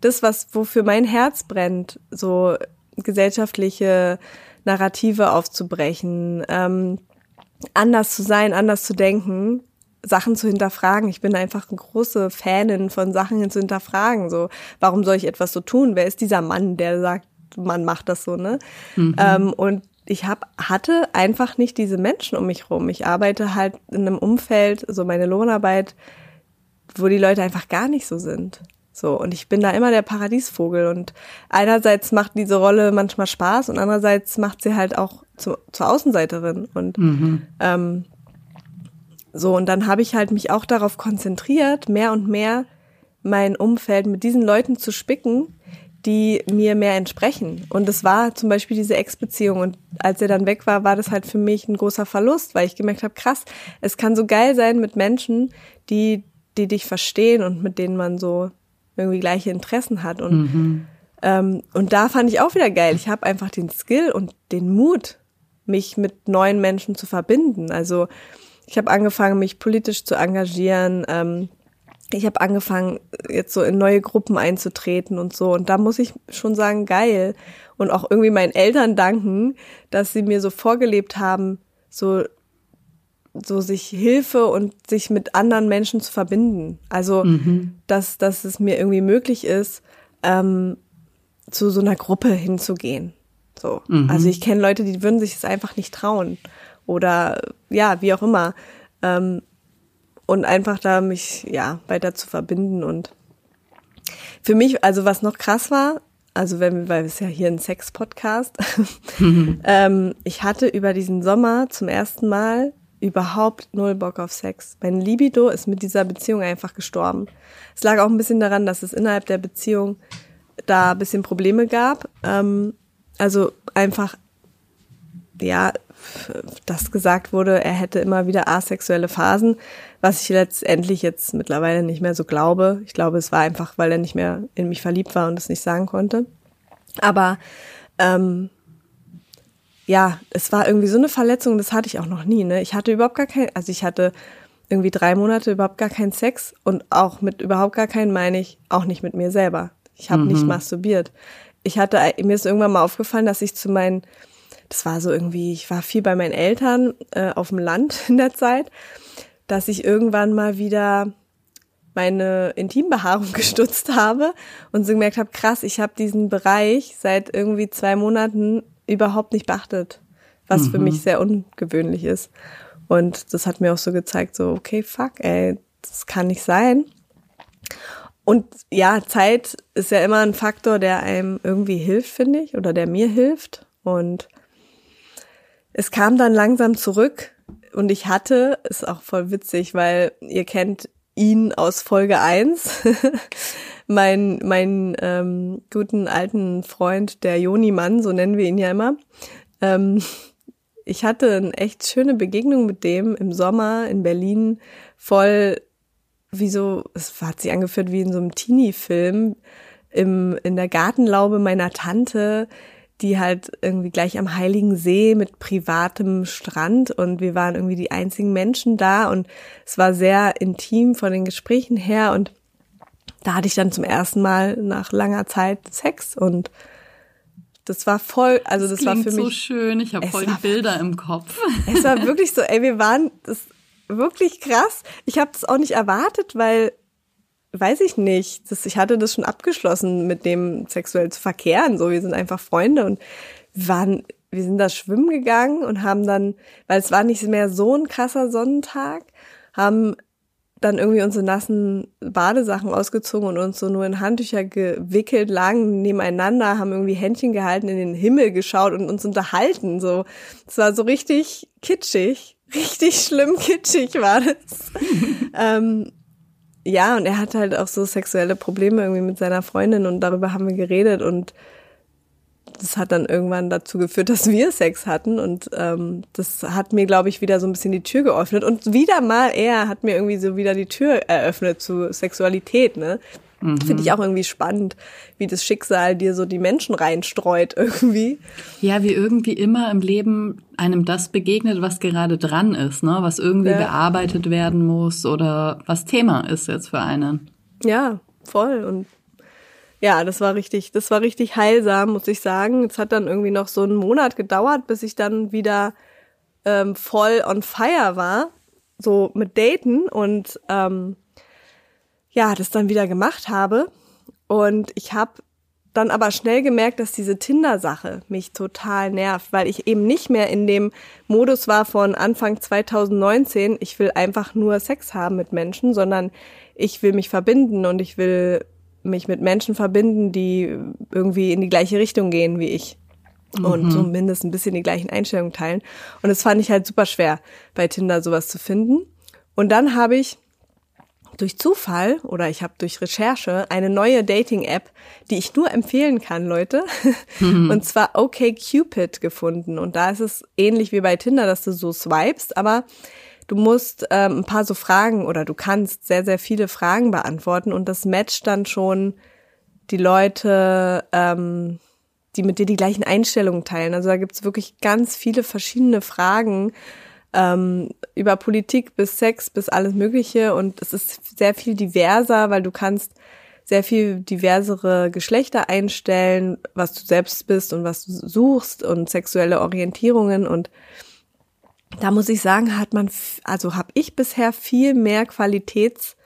das, was, wofür mein Herz brennt, so gesellschaftliche Narrative aufzubrechen, ähm, anders zu sein, anders zu denken, Sachen zu hinterfragen. Ich bin einfach eine große Fanin von Sachen zu hinterfragen. So, warum soll ich etwas so tun? Wer ist dieser Mann, der sagt, man macht das so, ne? Mhm. Ähm, und ich hab, hatte einfach nicht diese Menschen um mich rum. Ich arbeite halt in einem Umfeld, so meine Lohnarbeit, wo die Leute einfach gar nicht so sind. So, und ich bin da immer der Paradiesvogel. Und einerseits macht diese Rolle manchmal Spaß und andererseits macht sie halt auch zu, zur Außenseiterin. Und mhm. ähm, so, und dann habe ich halt mich auch darauf konzentriert, mehr und mehr mein Umfeld mit diesen Leuten zu spicken, die mir mehr entsprechen. Und es war zum Beispiel diese Ex-Beziehung. Und als er dann weg war, war das halt für mich ein großer Verlust, weil ich gemerkt habe, krass, es kann so geil sein mit Menschen, die, die dich verstehen und mit denen man so irgendwie gleiche Interessen hat. Und, mhm. ähm, und da fand ich auch wieder geil. Ich habe einfach den Skill und den Mut, mich mit neuen Menschen zu verbinden. Also ich habe angefangen, mich politisch zu engagieren. Ähm, ich habe angefangen, jetzt so in neue Gruppen einzutreten und so. Und da muss ich schon sagen, geil. Und auch irgendwie meinen Eltern danken, dass sie mir so vorgelebt haben, so, so sich Hilfe und sich mit anderen Menschen zu verbinden. Also, mhm. dass, dass es mir irgendwie möglich ist, ähm, zu so einer Gruppe hinzugehen. So. Mhm. Also ich kenne Leute, die würden sich es einfach nicht trauen. Oder ja, wie auch immer. Ähm, und einfach da mich ja weiter zu verbinden und für mich, also was noch krass war, also wenn wir, weil es ja hier ein Sex-Podcast, ähm, ich hatte über diesen Sommer zum ersten Mal überhaupt null Bock auf Sex. Mein Libido ist mit dieser Beziehung einfach gestorben. Es lag auch ein bisschen daran, dass es innerhalb der Beziehung da ein bisschen Probleme gab. Ähm, also einfach, ja, dass gesagt wurde, er hätte immer wieder asexuelle Phasen, was ich letztendlich jetzt mittlerweile nicht mehr so glaube. Ich glaube, es war einfach, weil er nicht mehr in mich verliebt war und es nicht sagen konnte. Aber ähm, ja, es war irgendwie so eine Verletzung, das hatte ich auch noch nie. Ne? Ich hatte überhaupt gar kein, also ich hatte irgendwie drei Monate überhaupt gar keinen Sex und auch mit überhaupt gar keinen meine ich auch nicht mit mir selber. Ich habe mhm. nicht masturbiert. Ich hatte, mir ist irgendwann mal aufgefallen, dass ich zu meinen, das war so irgendwie, ich war viel bei meinen Eltern äh, auf dem Land in der Zeit, dass ich irgendwann mal wieder meine Intimbehaarung gestutzt habe und so gemerkt habe, krass, ich habe diesen Bereich seit irgendwie zwei Monaten überhaupt nicht beachtet, was mhm. für mich sehr ungewöhnlich ist. Und das hat mir auch so gezeigt, so, okay, fuck, ey, das kann nicht sein. Und ja, Zeit ist ja immer ein Faktor, der einem irgendwie hilft, finde ich, oder der mir hilft. Und es kam dann langsam zurück und ich hatte, ist auch voll witzig, weil ihr kennt ihn aus Folge 1, mein, mein ähm, guten alten Freund, der Joni-Mann, so nennen wir ihn ja immer. Ähm, ich hatte eine echt schöne Begegnung mit dem im Sommer in Berlin, voll wie so, es hat sich angeführt wie in so einem Teenie-Film, im, in der Gartenlaube meiner Tante, die halt irgendwie gleich am Heiligen See mit privatem Strand und wir waren irgendwie die einzigen Menschen da und es war sehr intim von den Gesprächen her und da hatte ich dann zum ersten Mal nach langer Zeit Sex und das war voll, also das, das war für mich so schön. Ich habe voll die Bilder im Kopf. Es war wirklich so, ey, wir waren das wirklich krass. Ich habe das auch nicht erwartet, weil weiß ich nicht. Das, ich hatte das schon abgeschlossen, mit dem sexuell zu verkehren. So, wir sind einfach Freunde und waren, wir sind da schwimmen gegangen und haben dann, weil es war nicht mehr so ein krasser Sonnentag, haben dann irgendwie unsere nassen Badesachen ausgezogen und uns so nur in Handtücher gewickelt, lagen nebeneinander, haben irgendwie Händchen gehalten, in den Himmel geschaut und uns unterhalten. So, es war so richtig kitschig, richtig schlimm kitschig war das. ähm, ja, und er hat halt auch so sexuelle Probleme irgendwie mit seiner Freundin und darüber haben wir geredet und das hat dann irgendwann dazu geführt, dass wir Sex hatten und ähm, das hat mir, glaube ich, wieder so ein bisschen die Tür geöffnet und wieder mal er hat mir irgendwie so wieder die Tür eröffnet zu Sexualität, ne? Mhm. Finde ich auch irgendwie spannend, wie das Schicksal dir so die Menschen reinstreut irgendwie. Ja, wie irgendwie immer im Leben einem das begegnet, was gerade dran ist, ne? Was irgendwie ja. bearbeitet werden muss oder was Thema ist jetzt für einen. Ja, voll. Und ja, das war richtig, das war richtig heilsam, muss ich sagen. Es hat dann irgendwie noch so einen Monat gedauert, bis ich dann wieder ähm, voll on fire war, so mit Daten und ähm, ja, das dann wieder gemacht habe. Und ich habe dann aber schnell gemerkt, dass diese Tinder-Sache mich total nervt, weil ich eben nicht mehr in dem Modus war von Anfang 2019, ich will einfach nur Sex haben mit Menschen, sondern ich will mich verbinden und ich will mich mit Menschen verbinden, die irgendwie in die gleiche Richtung gehen wie ich. Und mhm. zumindest ein bisschen die gleichen Einstellungen teilen. Und das fand ich halt super schwer, bei Tinder sowas zu finden. Und dann habe ich durch Zufall oder ich habe durch Recherche eine neue Dating-App, die ich nur empfehlen kann, Leute. Mhm. Und zwar OkCupid gefunden. Und da ist es ähnlich wie bei Tinder, dass du so swipest, aber du musst ähm, ein paar so Fragen oder du kannst sehr, sehr viele Fragen beantworten und das matcht dann schon die Leute, ähm, die mit dir die gleichen Einstellungen teilen. Also da gibt's wirklich ganz viele verschiedene Fragen ähm, über Politik bis Sex bis alles Mögliche. Und es ist sehr viel diverser, weil du kannst sehr viel diversere Geschlechter einstellen, was du selbst bist und was du suchst und sexuelle Orientierungen. Und da muss ich sagen, hat man, also habe ich bisher viel mehr Qualitätsfragen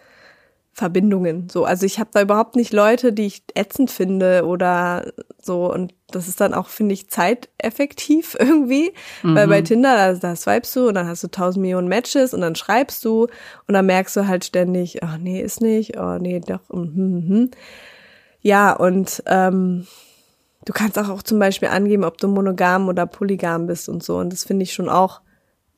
Verbindungen. So, also ich habe da überhaupt nicht Leute, die ich ätzend finde oder so. Und das ist dann auch, finde ich, zeiteffektiv irgendwie. Mhm. Weil bei mhm. Tinder, da, da swipest du und dann hast du tausend Millionen Matches und dann schreibst du und dann merkst du halt ständig, oh nee, ist nicht, oh nee, doch, mm, mm, mm. Ja, und ähm, du kannst auch, auch zum Beispiel angeben, ob du monogam oder polygam bist und so. Und das finde ich schon auch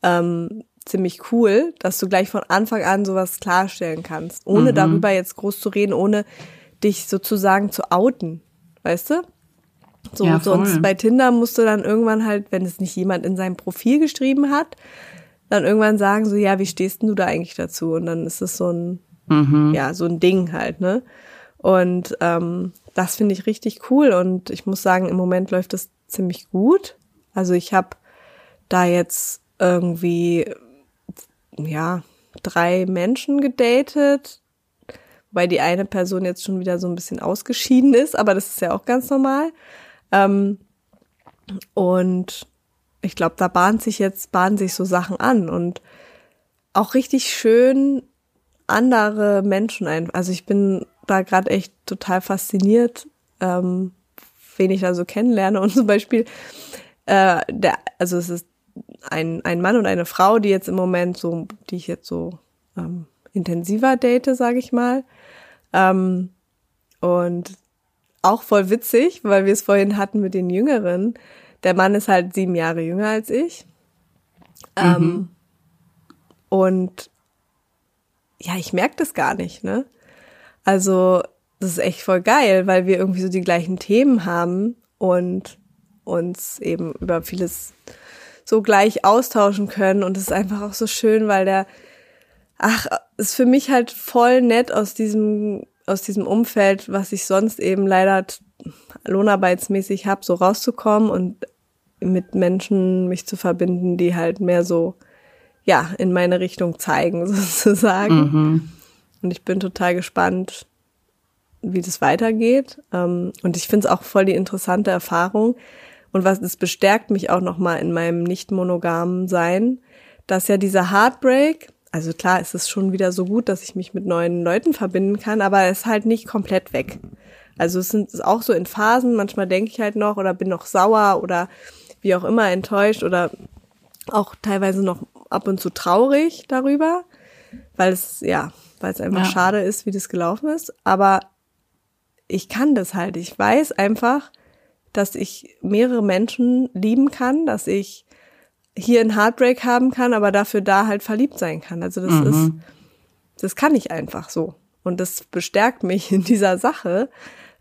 ähm, ziemlich cool, dass du gleich von Anfang an sowas klarstellen kannst, ohne mhm. darüber jetzt groß zu reden, ohne dich sozusagen zu outen, weißt du? So, ja, sonst bei Tinder musst du dann irgendwann halt, wenn es nicht jemand in seinem Profil geschrieben hat, dann irgendwann sagen so, ja, wie stehst denn du da eigentlich dazu? Und dann ist es so ein, mhm. ja, so ein Ding halt, ne? Und ähm, das finde ich richtig cool und ich muss sagen, im Moment läuft es ziemlich gut. Also ich habe da jetzt irgendwie ja, drei Menschen gedatet, weil die eine Person jetzt schon wieder so ein bisschen ausgeschieden ist, aber das ist ja auch ganz normal. Ähm, und ich glaube, da bahnt sich jetzt, bahnen sich so Sachen an und auch richtig schön andere Menschen ein. Also ich bin da gerade echt total fasziniert, ähm, wen ich da so kennenlerne. Und zum Beispiel, äh, der, also es ist ein, ein Mann und eine Frau, die jetzt im Moment so, die ich jetzt so ähm, intensiver date, sage ich mal. Ähm, und auch voll witzig, weil wir es vorhin hatten mit den Jüngeren. Der Mann ist halt sieben Jahre jünger als ich. Ähm, mhm. und ja, ich merke das gar nicht, ne? Also, das ist echt voll geil, weil wir irgendwie so die gleichen Themen haben und uns eben über vieles so gleich austauschen können. Und es ist einfach auch so schön, weil der, ach, ist für mich halt voll nett aus diesem, aus diesem Umfeld, was ich sonst eben leider lohnarbeitsmäßig habe, so rauszukommen und mit Menschen mich zu verbinden, die halt mehr so, ja, in meine Richtung zeigen, sozusagen. Mhm. Und ich bin total gespannt, wie das weitergeht. Ähm, und ich finde es auch voll die interessante Erfahrung, und was es bestärkt mich auch nochmal in meinem nicht monogamen Sein, dass ja dieser Heartbreak, also klar ist es schon wieder so gut, dass ich mich mit neuen Leuten verbinden kann, aber es ist halt nicht komplett weg. Also es sind auch so in Phasen, manchmal denke ich halt noch oder bin noch sauer oder wie auch immer enttäuscht oder auch teilweise noch ab und zu traurig darüber, weil es, ja, weil es einfach ja. schade ist, wie das gelaufen ist. Aber ich kann das halt. Ich weiß einfach, dass ich mehrere Menschen lieben kann, dass ich hier einen Heartbreak haben kann, aber dafür da halt verliebt sein kann. Also das mhm. ist, das kann ich einfach so. Und das bestärkt mich in dieser Sache,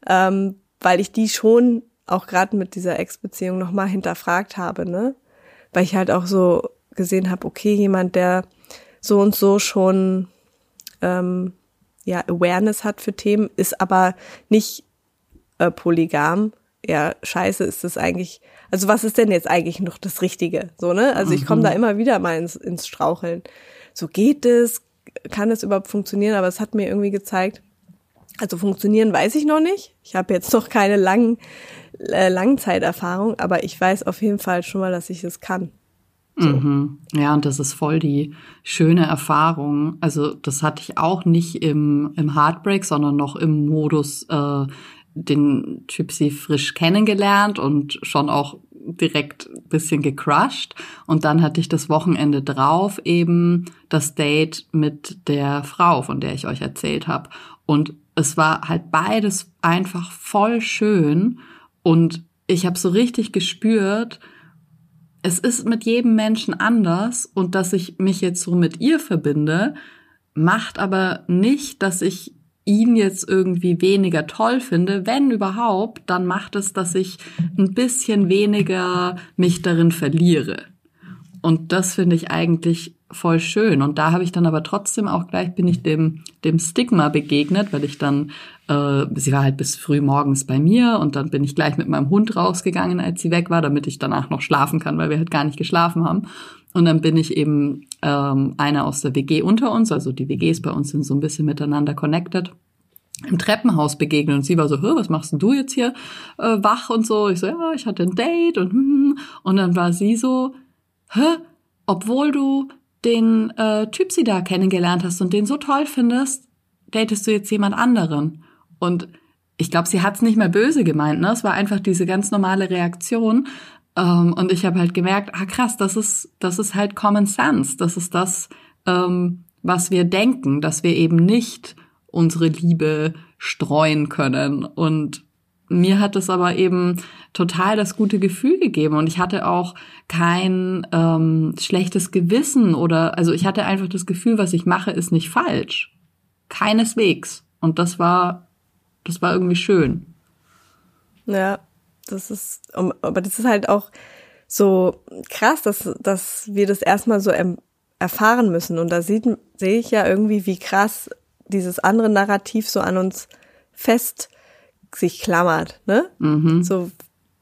ähm, weil ich die schon auch gerade mit dieser Ex-Beziehung nochmal hinterfragt habe, ne? Weil ich halt auch so gesehen habe, okay, jemand, der so und so schon ähm, ja Awareness hat für Themen, ist aber nicht äh, polygam, ja, scheiße ist das eigentlich, also was ist denn jetzt eigentlich noch das Richtige? So, ne? Also ich komme da mhm. immer wieder mal ins, ins Straucheln. So geht es, kann es überhaupt funktionieren, aber es hat mir irgendwie gezeigt, also funktionieren weiß ich noch nicht. Ich habe jetzt noch keine langen äh, Langzeiterfahrung, aber ich weiß auf jeden Fall schon mal, dass ich es kann. So. Mhm. Ja, und das ist voll die schöne Erfahrung. Also das hatte ich auch nicht im, im Heartbreak, sondern noch im Modus, äh, den Gypsy frisch kennengelernt und schon auch direkt bisschen gecrushed. Und dann hatte ich das Wochenende drauf eben das Date mit der Frau, von der ich euch erzählt habe. Und es war halt beides einfach voll schön. Und ich habe so richtig gespürt, es ist mit jedem Menschen anders und dass ich mich jetzt so mit ihr verbinde, macht aber nicht, dass ich ihn jetzt irgendwie weniger toll finde, wenn überhaupt, dann macht es, dass ich ein bisschen weniger mich darin verliere. Und das finde ich eigentlich voll schön. Und da habe ich dann aber trotzdem auch gleich bin ich dem dem Stigma begegnet, weil ich dann äh, sie war halt bis früh morgens bei mir und dann bin ich gleich mit meinem Hund rausgegangen, als sie weg war, damit ich danach noch schlafen kann, weil wir halt gar nicht geschlafen haben. Und dann bin ich eben ähm, einer aus der WG unter uns, also die WGs bei uns sind so ein bisschen miteinander connected im Treppenhaus begegnet und sie war so, was machst denn du jetzt hier äh, wach und so. Ich so, ja, ich hatte ein Date und hm, hm, hm. und dann war sie so, hä, obwohl du den äh, Typ sie da kennengelernt hast und den so toll findest, datest du jetzt jemand anderen? Und ich glaube, sie hat es nicht mehr böse gemeint, ne? Es war einfach diese ganz normale Reaktion. Ähm, und ich habe halt gemerkt, ah krass, das ist, das ist halt Common Sense. Das ist das, ähm, was wir denken, dass wir eben nicht unsere Liebe streuen können. Und mir hat es aber eben total das gute Gefühl gegeben und ich hatte auch kein ähm, schlechtes Gewissen oder also ich hatte einfach das Gefühl, was ich mache, ist nicht falsch. Keineswegs. Und das war, das war irgendwie schön. Ja, das ist, aber das ist halt auch so krass, dass, dass wir das erstmal so erfahren müssen. Und da sieht, sehe ich ja irgendwie, wie krass dieses andere Narrativ so an uns fest sich klammert, ne? Mhm. So,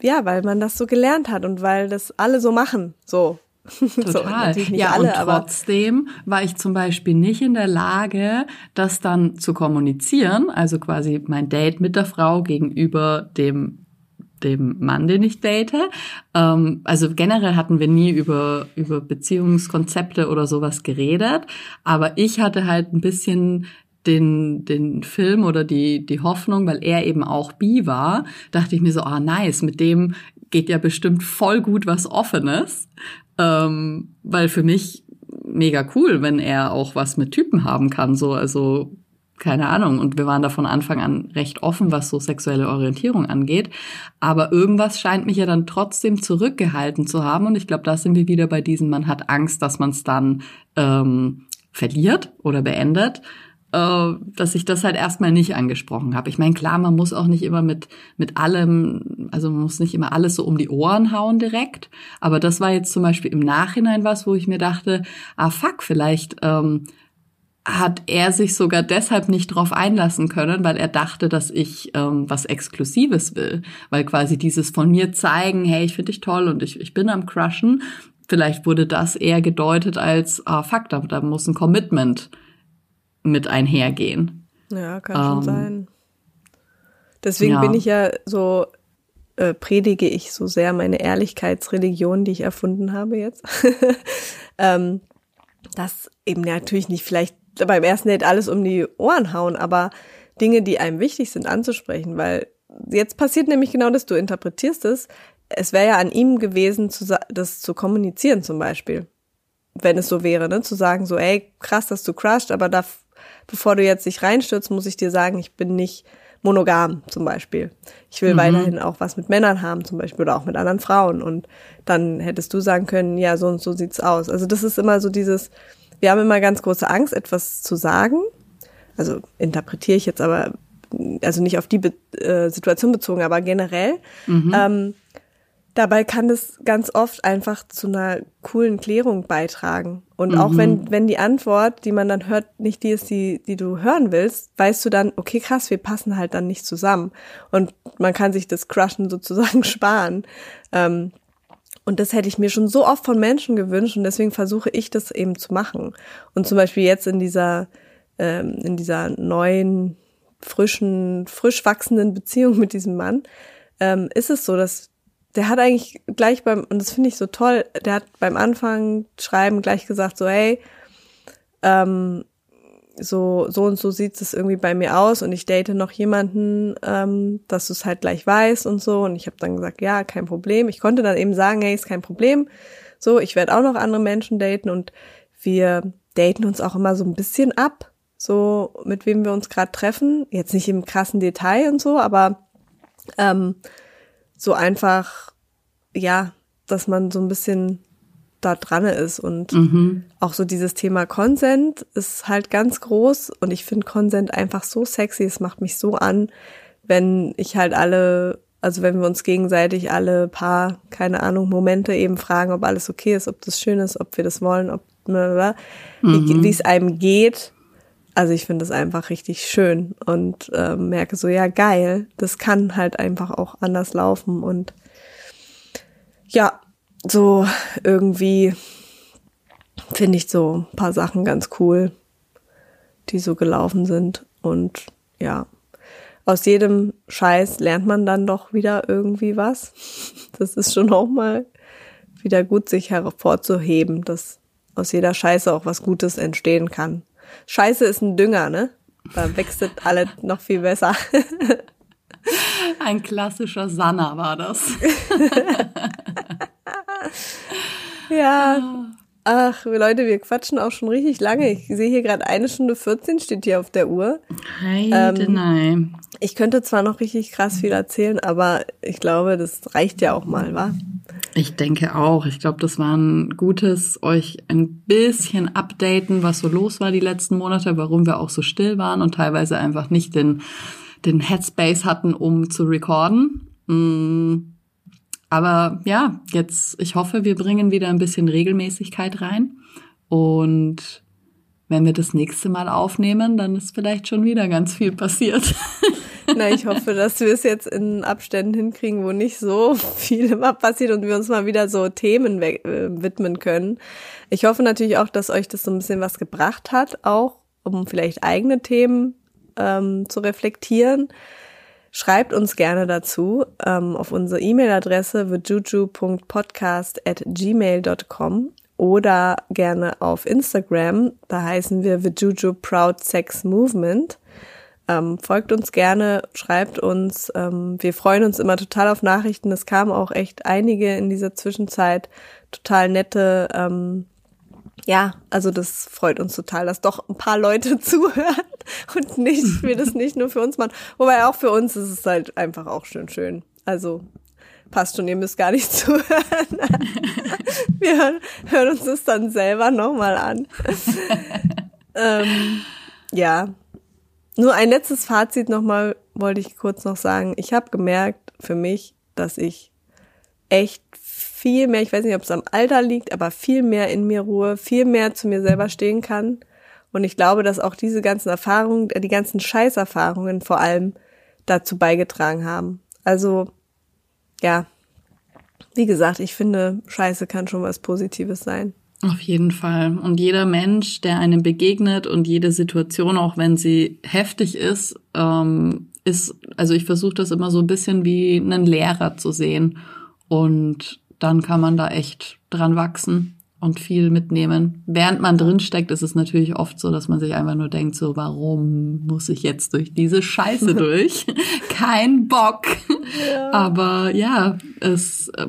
ja, weil man das so gelernt hat und weil das alle so machen, so. Total. so, ja, alle, und trotzdem war ich zum Beispiel nicht in der Lage, das dann zu kommunizieren, also quasi mein Date mit der Frau gegenüber dem dem Mann, den ich date. Ähm, also generell hatten wir nie über, über Beziehungskonzepte oder sowas geredet, aber ich hatte halt ein bisschen den, den Film oder die, die Hoffnung, weil er eben auch bi war, dachte ich mir so, ah, nice, mit dem geht ja bestimmt voll gut was Offenes. Ähm, weil für mich mega cool, wenn er auch was mit Typen haben kann, so, also keine Ahnung. Und wir waren da von Anfang an recht offen, was so sexuelle Orientierung angeht. Aber irgendwas scheint mich ja dann trotzdem zurückgehalten zu haben. Und ich glaube, da sind wir wieder bei diesem, man hat Angst, dass man es dann ähm, verliert oder beendet dass ich das halt erstmal nicht angesprochen habe. Ich meine, klar, man muss auch nicht immer mit, mit allem, also man muss nicht immer alles so um die Ohren hauen direkt. Aber das war jetzt zum Beispiel im Nachhinein was, wo ich mir dachte, ah fuck, vielleicht ähm, hat er sich sogar deshalb nicht drauf einlassen können, weil er dachte, dass ich ähm, was Exklusives will. Weil quasi dieses von mir zeigen, hey, ich finde dich toll und ich, ich bin am Crushen, vielleicht wurde das eher gedeutet als, ah fuck, da, da muss ein Commitment mit einhergehen. Ja, kann ähm, schon sein. Deswegen ja. bin ich ja so, äh, predige ich so sehr meine Ehrlichkeitsreligion, die ich erfunden habe jetzt. ähm, dass eben natürlich nicht vielleicht beim ersten Date alles um die Ohren hauen, aber Dinge, die einem wichtig sind, anzusprechen, weil jetzt passiert nämlich genau das, du interpretierst es. Es wäre ja an ihm gewesen, das zu kommunizieren zum Beispiel. Wenn es so wäre, ne? Zu sagen so, ey, krass, dass du crushed, aber da bevor du jetzt dich reinstürzt, muss ich dir sagen, ich bin nicht monogam zum Beispiel. Ich will mhm. weiterhin auch was mit Männern haben zum Beispiel oder auch mit anderen Frauen. Und dann hättest du sagen können, ja, so und so sieht's aus. Also das ist immer so dieses, wir haben immer ganz große Angst, etwas zu sagen. Also interpretiere ich jetzt aber, also nicht auf die Be äh, Situation bezogen, aber generell. Mhm. Ähm, Dabei kann das ganz oft einfach zu einer coolen Klärung beitragen. Und mhm. auch wenn, wenn die Antwort, die man dann hört, nicht die ist, die, die du hören willst, weißt du dann, okay, krass, wir passen halt dann nicht zusammen. Und man kann sich das Crushen sozusagen sparen. Ähm, und das hätte ich mir schon so oft von Menschen gewünscht und deswegen versuche ich das eben zu machen. Und zum Beispiel jetzt in dieser, ähm, in dieser neuen, frischen, frisch wachsenden Beziehung mit diesem Mann, ähm, ist es so, dass der hat eigentlich gleich beim, und das finde ich so toll, der hat beim Anfang schreiben gleich gesagt, so, hey, ähm, so, so und so sieht es irgendwie bei mir aus und ich date noch jemanden, ähm, dass du es halt gleich weißt und so. Und ich habe dann gesagt, ja, kein Problem. Ich konnte dann eben sagen, hey, ist kein Problem. So, ich werde auch noch andere Menschen daten und wir daten uns auch immer so ein bisschen ab, so mit wem wir uns gerade treffen. Jetzt nicht im krassen Detail und so, aber ähm, so einfach, ja, dass man so ein bisschen da dran ist und mhm. auch so dieses Thema Consent ist halt ganz groß und ich finde Consent einfach so sexy, es macht mich so an, wenn ich halt alle, also wenn wir uns gegenseitig alle paar, keine Ahnung, Momente eben fragen, ob alles okay ist, ob das schön ist, ob wir das wollen, ob, mhm. wie es einem geht also ich finde es einfach richtig schön und äh, merke so, ja, geil, das kann halt einfach auch anders laufen und ja, so irgendwie finde ich so ein paar Sachen ganz cool, die so gelaufen sind und ja, aus jedem Scheiß lernt man dann doch wieder irgendwie was. Das ist schon auch mal wieder gut, sich hervorzuheben, dass aus jeder Scheiße auch was Gutes entstehen kann. Scheiße ist ein Dünger, ne? Da wächst alle noch viel besser. Ein klassischer Sanna war das. ja. Ach, Leute, wir quatschen auch schon richtig lange. Ich sehe hier gerade eine Stunde 14 steht hier auf der Uhr. Heide ähm, nein. Ich könnte zwar noch richtig krass viel erzählen, aber ich glaube, das reicht ja auch mal, wa? Ich denke auch. Ich glaube, das war ein gutes, euch ein bisschen updaten, was so los war die letzten Monate, warum wir auch so still waren und teilweise einfach nicht den, den Headspace hatten, um zu recorden. Mm aber ja, jetzt, ich hoffe, wir bringen wieder ein bisschen Regelmäßigkeit rein. Und wenn wir das nächste Mal aufnehmen, dann ist vielleicht schon wieder ganz viel passiert. Na, ich hoffe, dass wir es jetzt in Abständen hinkriegen, wo nicht so viel immer passiert und wir uns mal wieder so Themen äh, widmen können. Ich hoffe natürlich auch, dass euch das so ein bisschen was gebracht hat, auch um vielleicht eigene Themen ähm, zu reflektieren. Schreibt uns gerne dazu ähm, auf unsere E-Mail-Adresse vijuju.podcast at oder gerne auf Instagram. Da heißen wir Vijuju Proud Sex Movement. Ähm, folgt uns gerne, schreibt uns. Ähm, wir freuen uns immer total auf Nachrichten. Es kamen auch echt einige in dieser Zwischenzeit. Total nette ähm, ja, also das freut uns total, dass doch ein paar Leute zuhören und nicht, wir das nicht nur für uns machen. Wobei auch für uns ist es halt einfach auch schön schön. Also passt schon, ihr müsst gar nicht zuhören. wir hören, hören uns das dann selber nochmal an. ähm, ja, nur ein letztes Fazit nochmal wollte ich kurz noch sagen. Ich habe gemerkt für mich, dass ich echt viel mehr, ich weiß nicht, ob es am Alter liegt, aber viel mehr in mir Ruhe, viel mehr zu mir selber stehen kann. Und ich glaube, dass auch diese ganzen Erfahrungen, die ganzen Scheißerfahrungen vor allem dazu beigetragen haben. Also, ja, wie gesagt, ich finde, Scheiße kann schon was Positives sein. Auf jeden Fall. Und jeder Mensch, der einem begegnet und jede Situation, auch wenn sie heftig ist, ähm, ist, also ich versuche das immer so ein bisschen wie einen Lehrer zu sehen. Und dann kann man da echt dran wachsen und viel mitnehmen. Während man drin steckt, ist es natürlich oft so, dass man sich einfach nur denkt, so, warum muss ich jetzt durch diese Scheiße durch? Kein Bock. Ja. Aber ja, es, äh,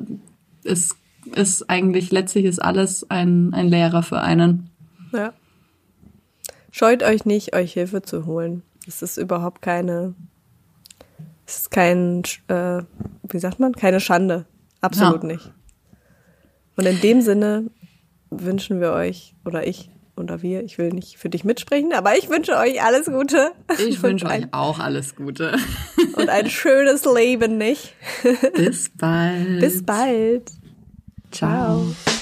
es ist eigentlich, letztlich ist alles ein, ein Lehrer für einen. Ja. Scheut euch nicht, euch Hilfe zu holen. Es ist überhaupt keine, es ist kein, äh, wie sagt man, keine Schande. Absolut ja. nicht. Und in dem Sinne wünschen wir euch oder ich oder wir, ich will nicht für dich mitsprechen, aber ich wünsche euch alles Gute. Ich wünsche euch auch alles Gute. Und ein schönes Leben, nicht? Bis bald. Bis bald. Ciao. Ciao.